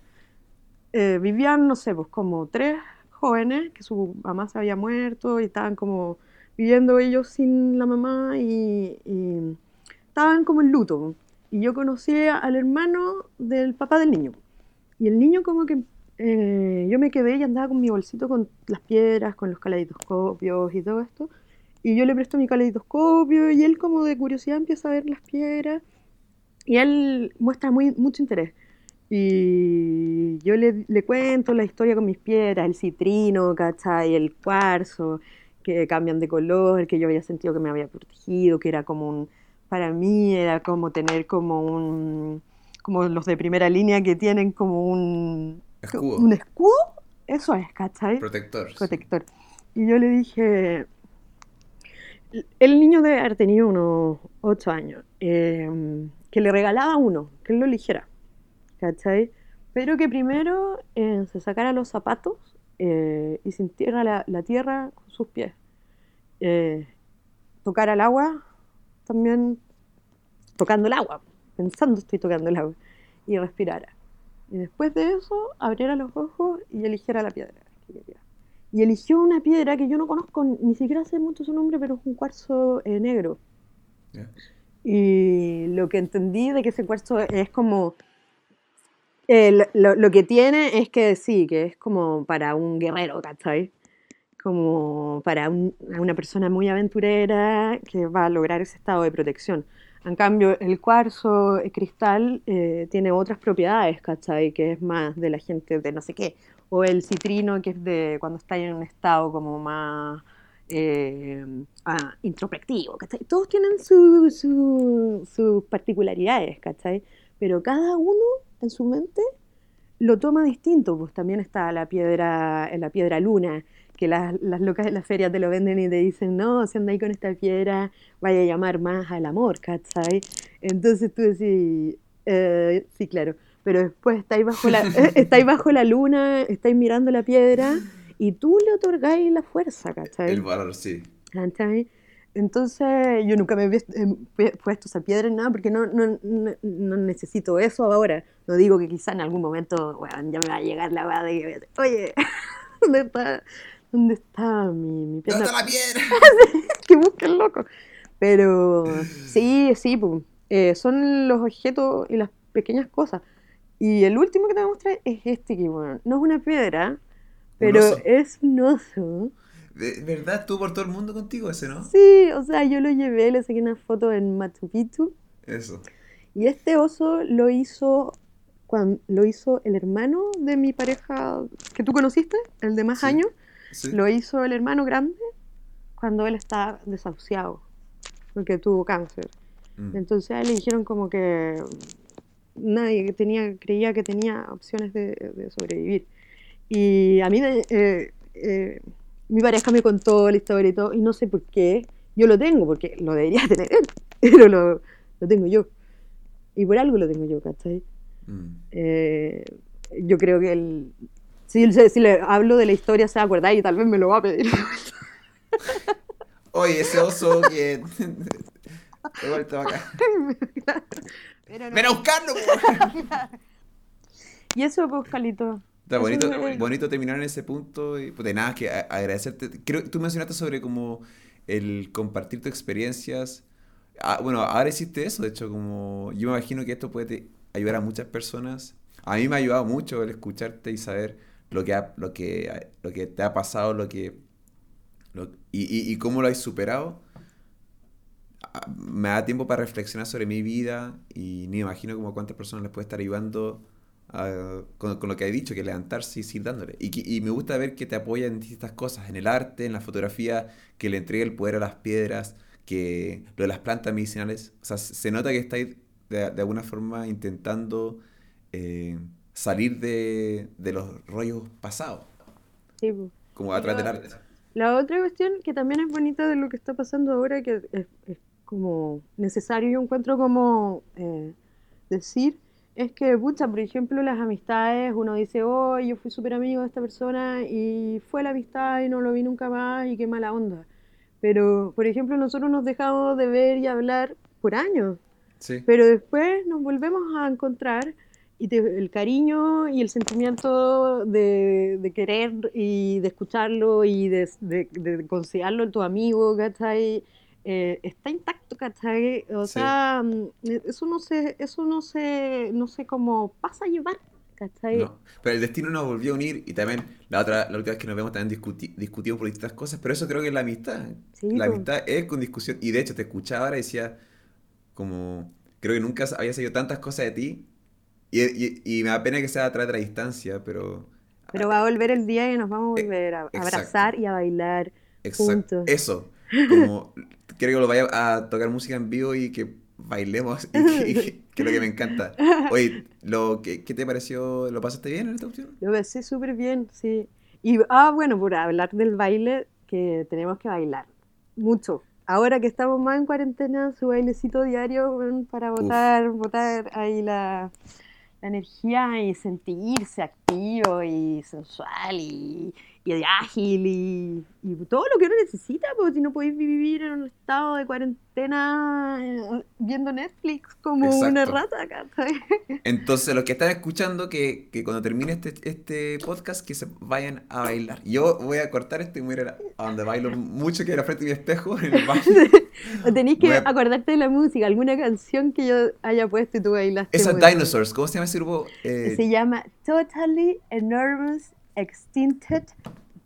eh, vivían, no sé, pues como tres jóvenes, que su mamá se había muerto y estaban como viviendo ellos sin la mamá y, y estaban como en luto. Y yo conocí al hermano del papá del niño. Y el niño como que eh, yo me quedé y andaba con mi bolsito con las piedras, con los caleidoscopios y todo esto. Y yo le presto mi caleidoscopio y él como de curiosidad empieza a ver las piedras. Y él muestra muy, mucho interés. Y yo le, le cuento la historia con mis piedras, el citrino, ¿cachai? El cuarzo, que cambian de color, que yo había sentido que me había protegido, que era como un, para mí era como tener como un, como los de primera línea que tienen como un Escudo. un escudo, eso es, ¿cachai? Protector. sí. protector. Y yo le dije, el niño debe haber tenido unos 8 años, eh, que le regalaba uno, que él lo eligiera, ¿cachai? Pero que primero eh, se sacara los zapatos eh, y sintiera la, la tierra con sus pies. Eh, tocara el agua, también tocando el agua, pensando estoy tocando el agua, y respirara. Y después de eso, abriera los ojos y eligiera la piedra que quería. Y eligió una piedra que yo no conozco, ni siquiera sé mucho su nombre, pero es un cuarzo eh, negro. Y lo que entendí de que ese cuarzo es como... eh, lo- lo, lo que tiene es que sí, que es como para un guerrero, ¿cachai? Como para un- una persona muy aventurera que va a lograr ese estado de protección. En cambio, el cuarzo eh, cristal eh, tiene otras propiedades, ¿cachai? Que es más de la gente de no sé qué. O el citrino, que es de cuando está en un estado como más eh, ah, introspectivo, ¿cachai? Todos tienen su- su- sus particularidades, ¿cachai? Pero cada uno en su mente lo toma distinto, pues también está la piedra, la piedra luna, que las, las locas de la feria te lo venden y te dicen, no, si andáis con esta piedra, vaya a llamar más al amor, ¿cachai? Entonces tú decís, eh, sí, claro, pero después estáis bajo la, eh, estáis bajo la luna, estáis mirando la piedra y tú le otorgáis la fuerza, ¿cachai? El valor, sí. ¿Cachai? Entonces, yo nunca me he pu- puesto esa piedra en nada porque no, no, no, no necesito eso ahora. No digo que quizá en algún momento, bueno, ya me va a llegar la weá de que, oye, ¿dónde está, dónde está mi, mi piedra? ¿Dónde está la piedra? que busque el loco. Pero sí, sí. Eh, son los objetos y las pequeñas cosas. Y el último que te voy a mostrar es este que, bueno, no es una piedra, pero es un oso. ¿De verdad estuvo por todo el mundo contigo ese, no? Sí, o sea, yo lo llevé, le saqué una foto en Machu Picchu. Eso. Y este oso lo hizo, cuando, lo hizo el hermano de mi pareja que tú conociste, el de más Sí. años. Sí. Lo hizo el hermano grande cuando él estaba desahuciado, porque tuvo cáncer. Mm. Entonces a él le dijeron como que nadie tenía, creía que tenía opciones de, de sobrevivir. Y a mí, eh, eh, mi pareja me contó la historia y todo, y no sé por qué. Yo lo tengo, porque lo debería tener él, pero lo, lo tengo yo. Y por algo lo tengo yo, ¿cachai? Mm. Eh, yo creo que él Si, le- si le hablo de la historia se va a acordar y tal vez me lo va a pedir. Oye, ese oso que. De acá. Pero no. ¡Ven a buscarlo! Y eso, pues, Calito. Está bonito, bonito terminar en ese punto. Y, pues, de nada, que agradecerte. Creo que tú mencionaste sobre como el compartir tus experiencias. Ah, bueno, ahora hiciste eso, de hecho, como yo me imagino que esto puede ayudar a muchas personas. A mí me ha ayudado mucho el escucharte y saber lo que, ha- lo que, lo que te ha pasado, lo que, lo- y, y, y cómo lo has superado. Ah, Me da tiempo para reflexionar sobre mi vida y ni imagino como cuántas personas les puede estar ayudando a- con, con lo que he dicho, que levantarse y seguir dándole. Y, y me gusta ver que te apoya en distintas cosas, en el arte, en la fotografía, que le entrega el poder a las piedras, que lo de las plantas medicinales. O sea, se se nota que estáis de, de alguna forma intentando eh, salir de, de los rollos pasados, Sí, pues. como a través del arte. La otra cuestión que también es bonita de lo que está pasando ahora, que es, es como necesario, yo encuentro como eh, decir, es que, pucha, por ejemplo, las amistades, uno dice, oh, yo fui súper amigo de esta persona y fue la amistad y no lo vi nunca más y qué mala onda. Pero, por ejemplo, nosotros nos dejamos de ver y hablar por años, Sí. pero después nos volvemos a encontrar y te- el cariño y el sentimiento de, de querer y de escucharlo y de, de, de considerarlo tu amigo, ¿cachai? Eh, está intacto, ¿cachai? O Sí. sea, mm, eso no se, eso no se, no sé cómo pasa a llevar, ¿cachai? No, pero el destino nos volvió a unir y también la otra, la última vez que nos vemos también discuti- discutimos por distintas cosas, pero eso creo que es la amistad. Sí, La amistad es con discusión y de hecho te escuchaba ahora y decía como, creo que nunca había sabido tantas cosas de ti y, y- y me da pena que sea a través de la distancia, pero... Pero va a volver el día y nos vamos a Eh, volver a exacto. abrazar y a bailar Exacto, juntos. eso, como quiero que lo vaya a tocar música en vivo y que bailemos, y que, es lo que me encanta. Oye, lo, ¿qué, qué te pareció? ¿Lo pasaste bien en esta opción? Lo besé súper bien, sí. Y, ah, bueno, por hablar del baile, que tenemos que bailar mucho. Ahora que estamos más en cuarentena, su bailecito diario para Uf. botar, botar ahí la, la energía y sentirse activo y sensual y, y ágil y, y todo lo que uno necesita, porque si no podéis vivir en un estado de cuarentena eh, viendo Netflix como una rata, ¿cachai? Entonces, los que están escuchando, que, que cuando termine este, este podcast, que se vayan a bailar. Yo voy a cortar esto y voy a ir a, a donde bailo mucho, que es la frente de mi espejo, en el baño. O tenés que a- acordarte de la música, alguna canción que yo haya puesto y tú bailaste. Mucho. Dinosaurs, ¿cómo se llama ese grupo? Eh, Se llama Totally Enormous Extincted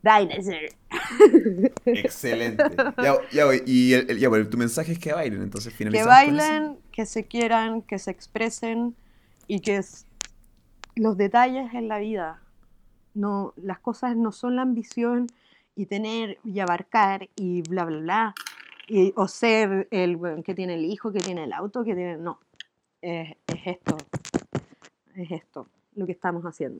Dinosaur. excelente. Ya, ya. Y el, el- ya, bueno, tu mensaje es que bailen, entonces Que finalizamos eso. bailen, que se quieran, que se expresen y que s- los detalles en la vida. No, las cosas no son la ambición y tener y abarcar y bla, bla, bla. Y, o ser el weón que tiene el hijo, que tiene el auto, que tiene. No. Es, es esto. Es esto lo que estamos haciendo.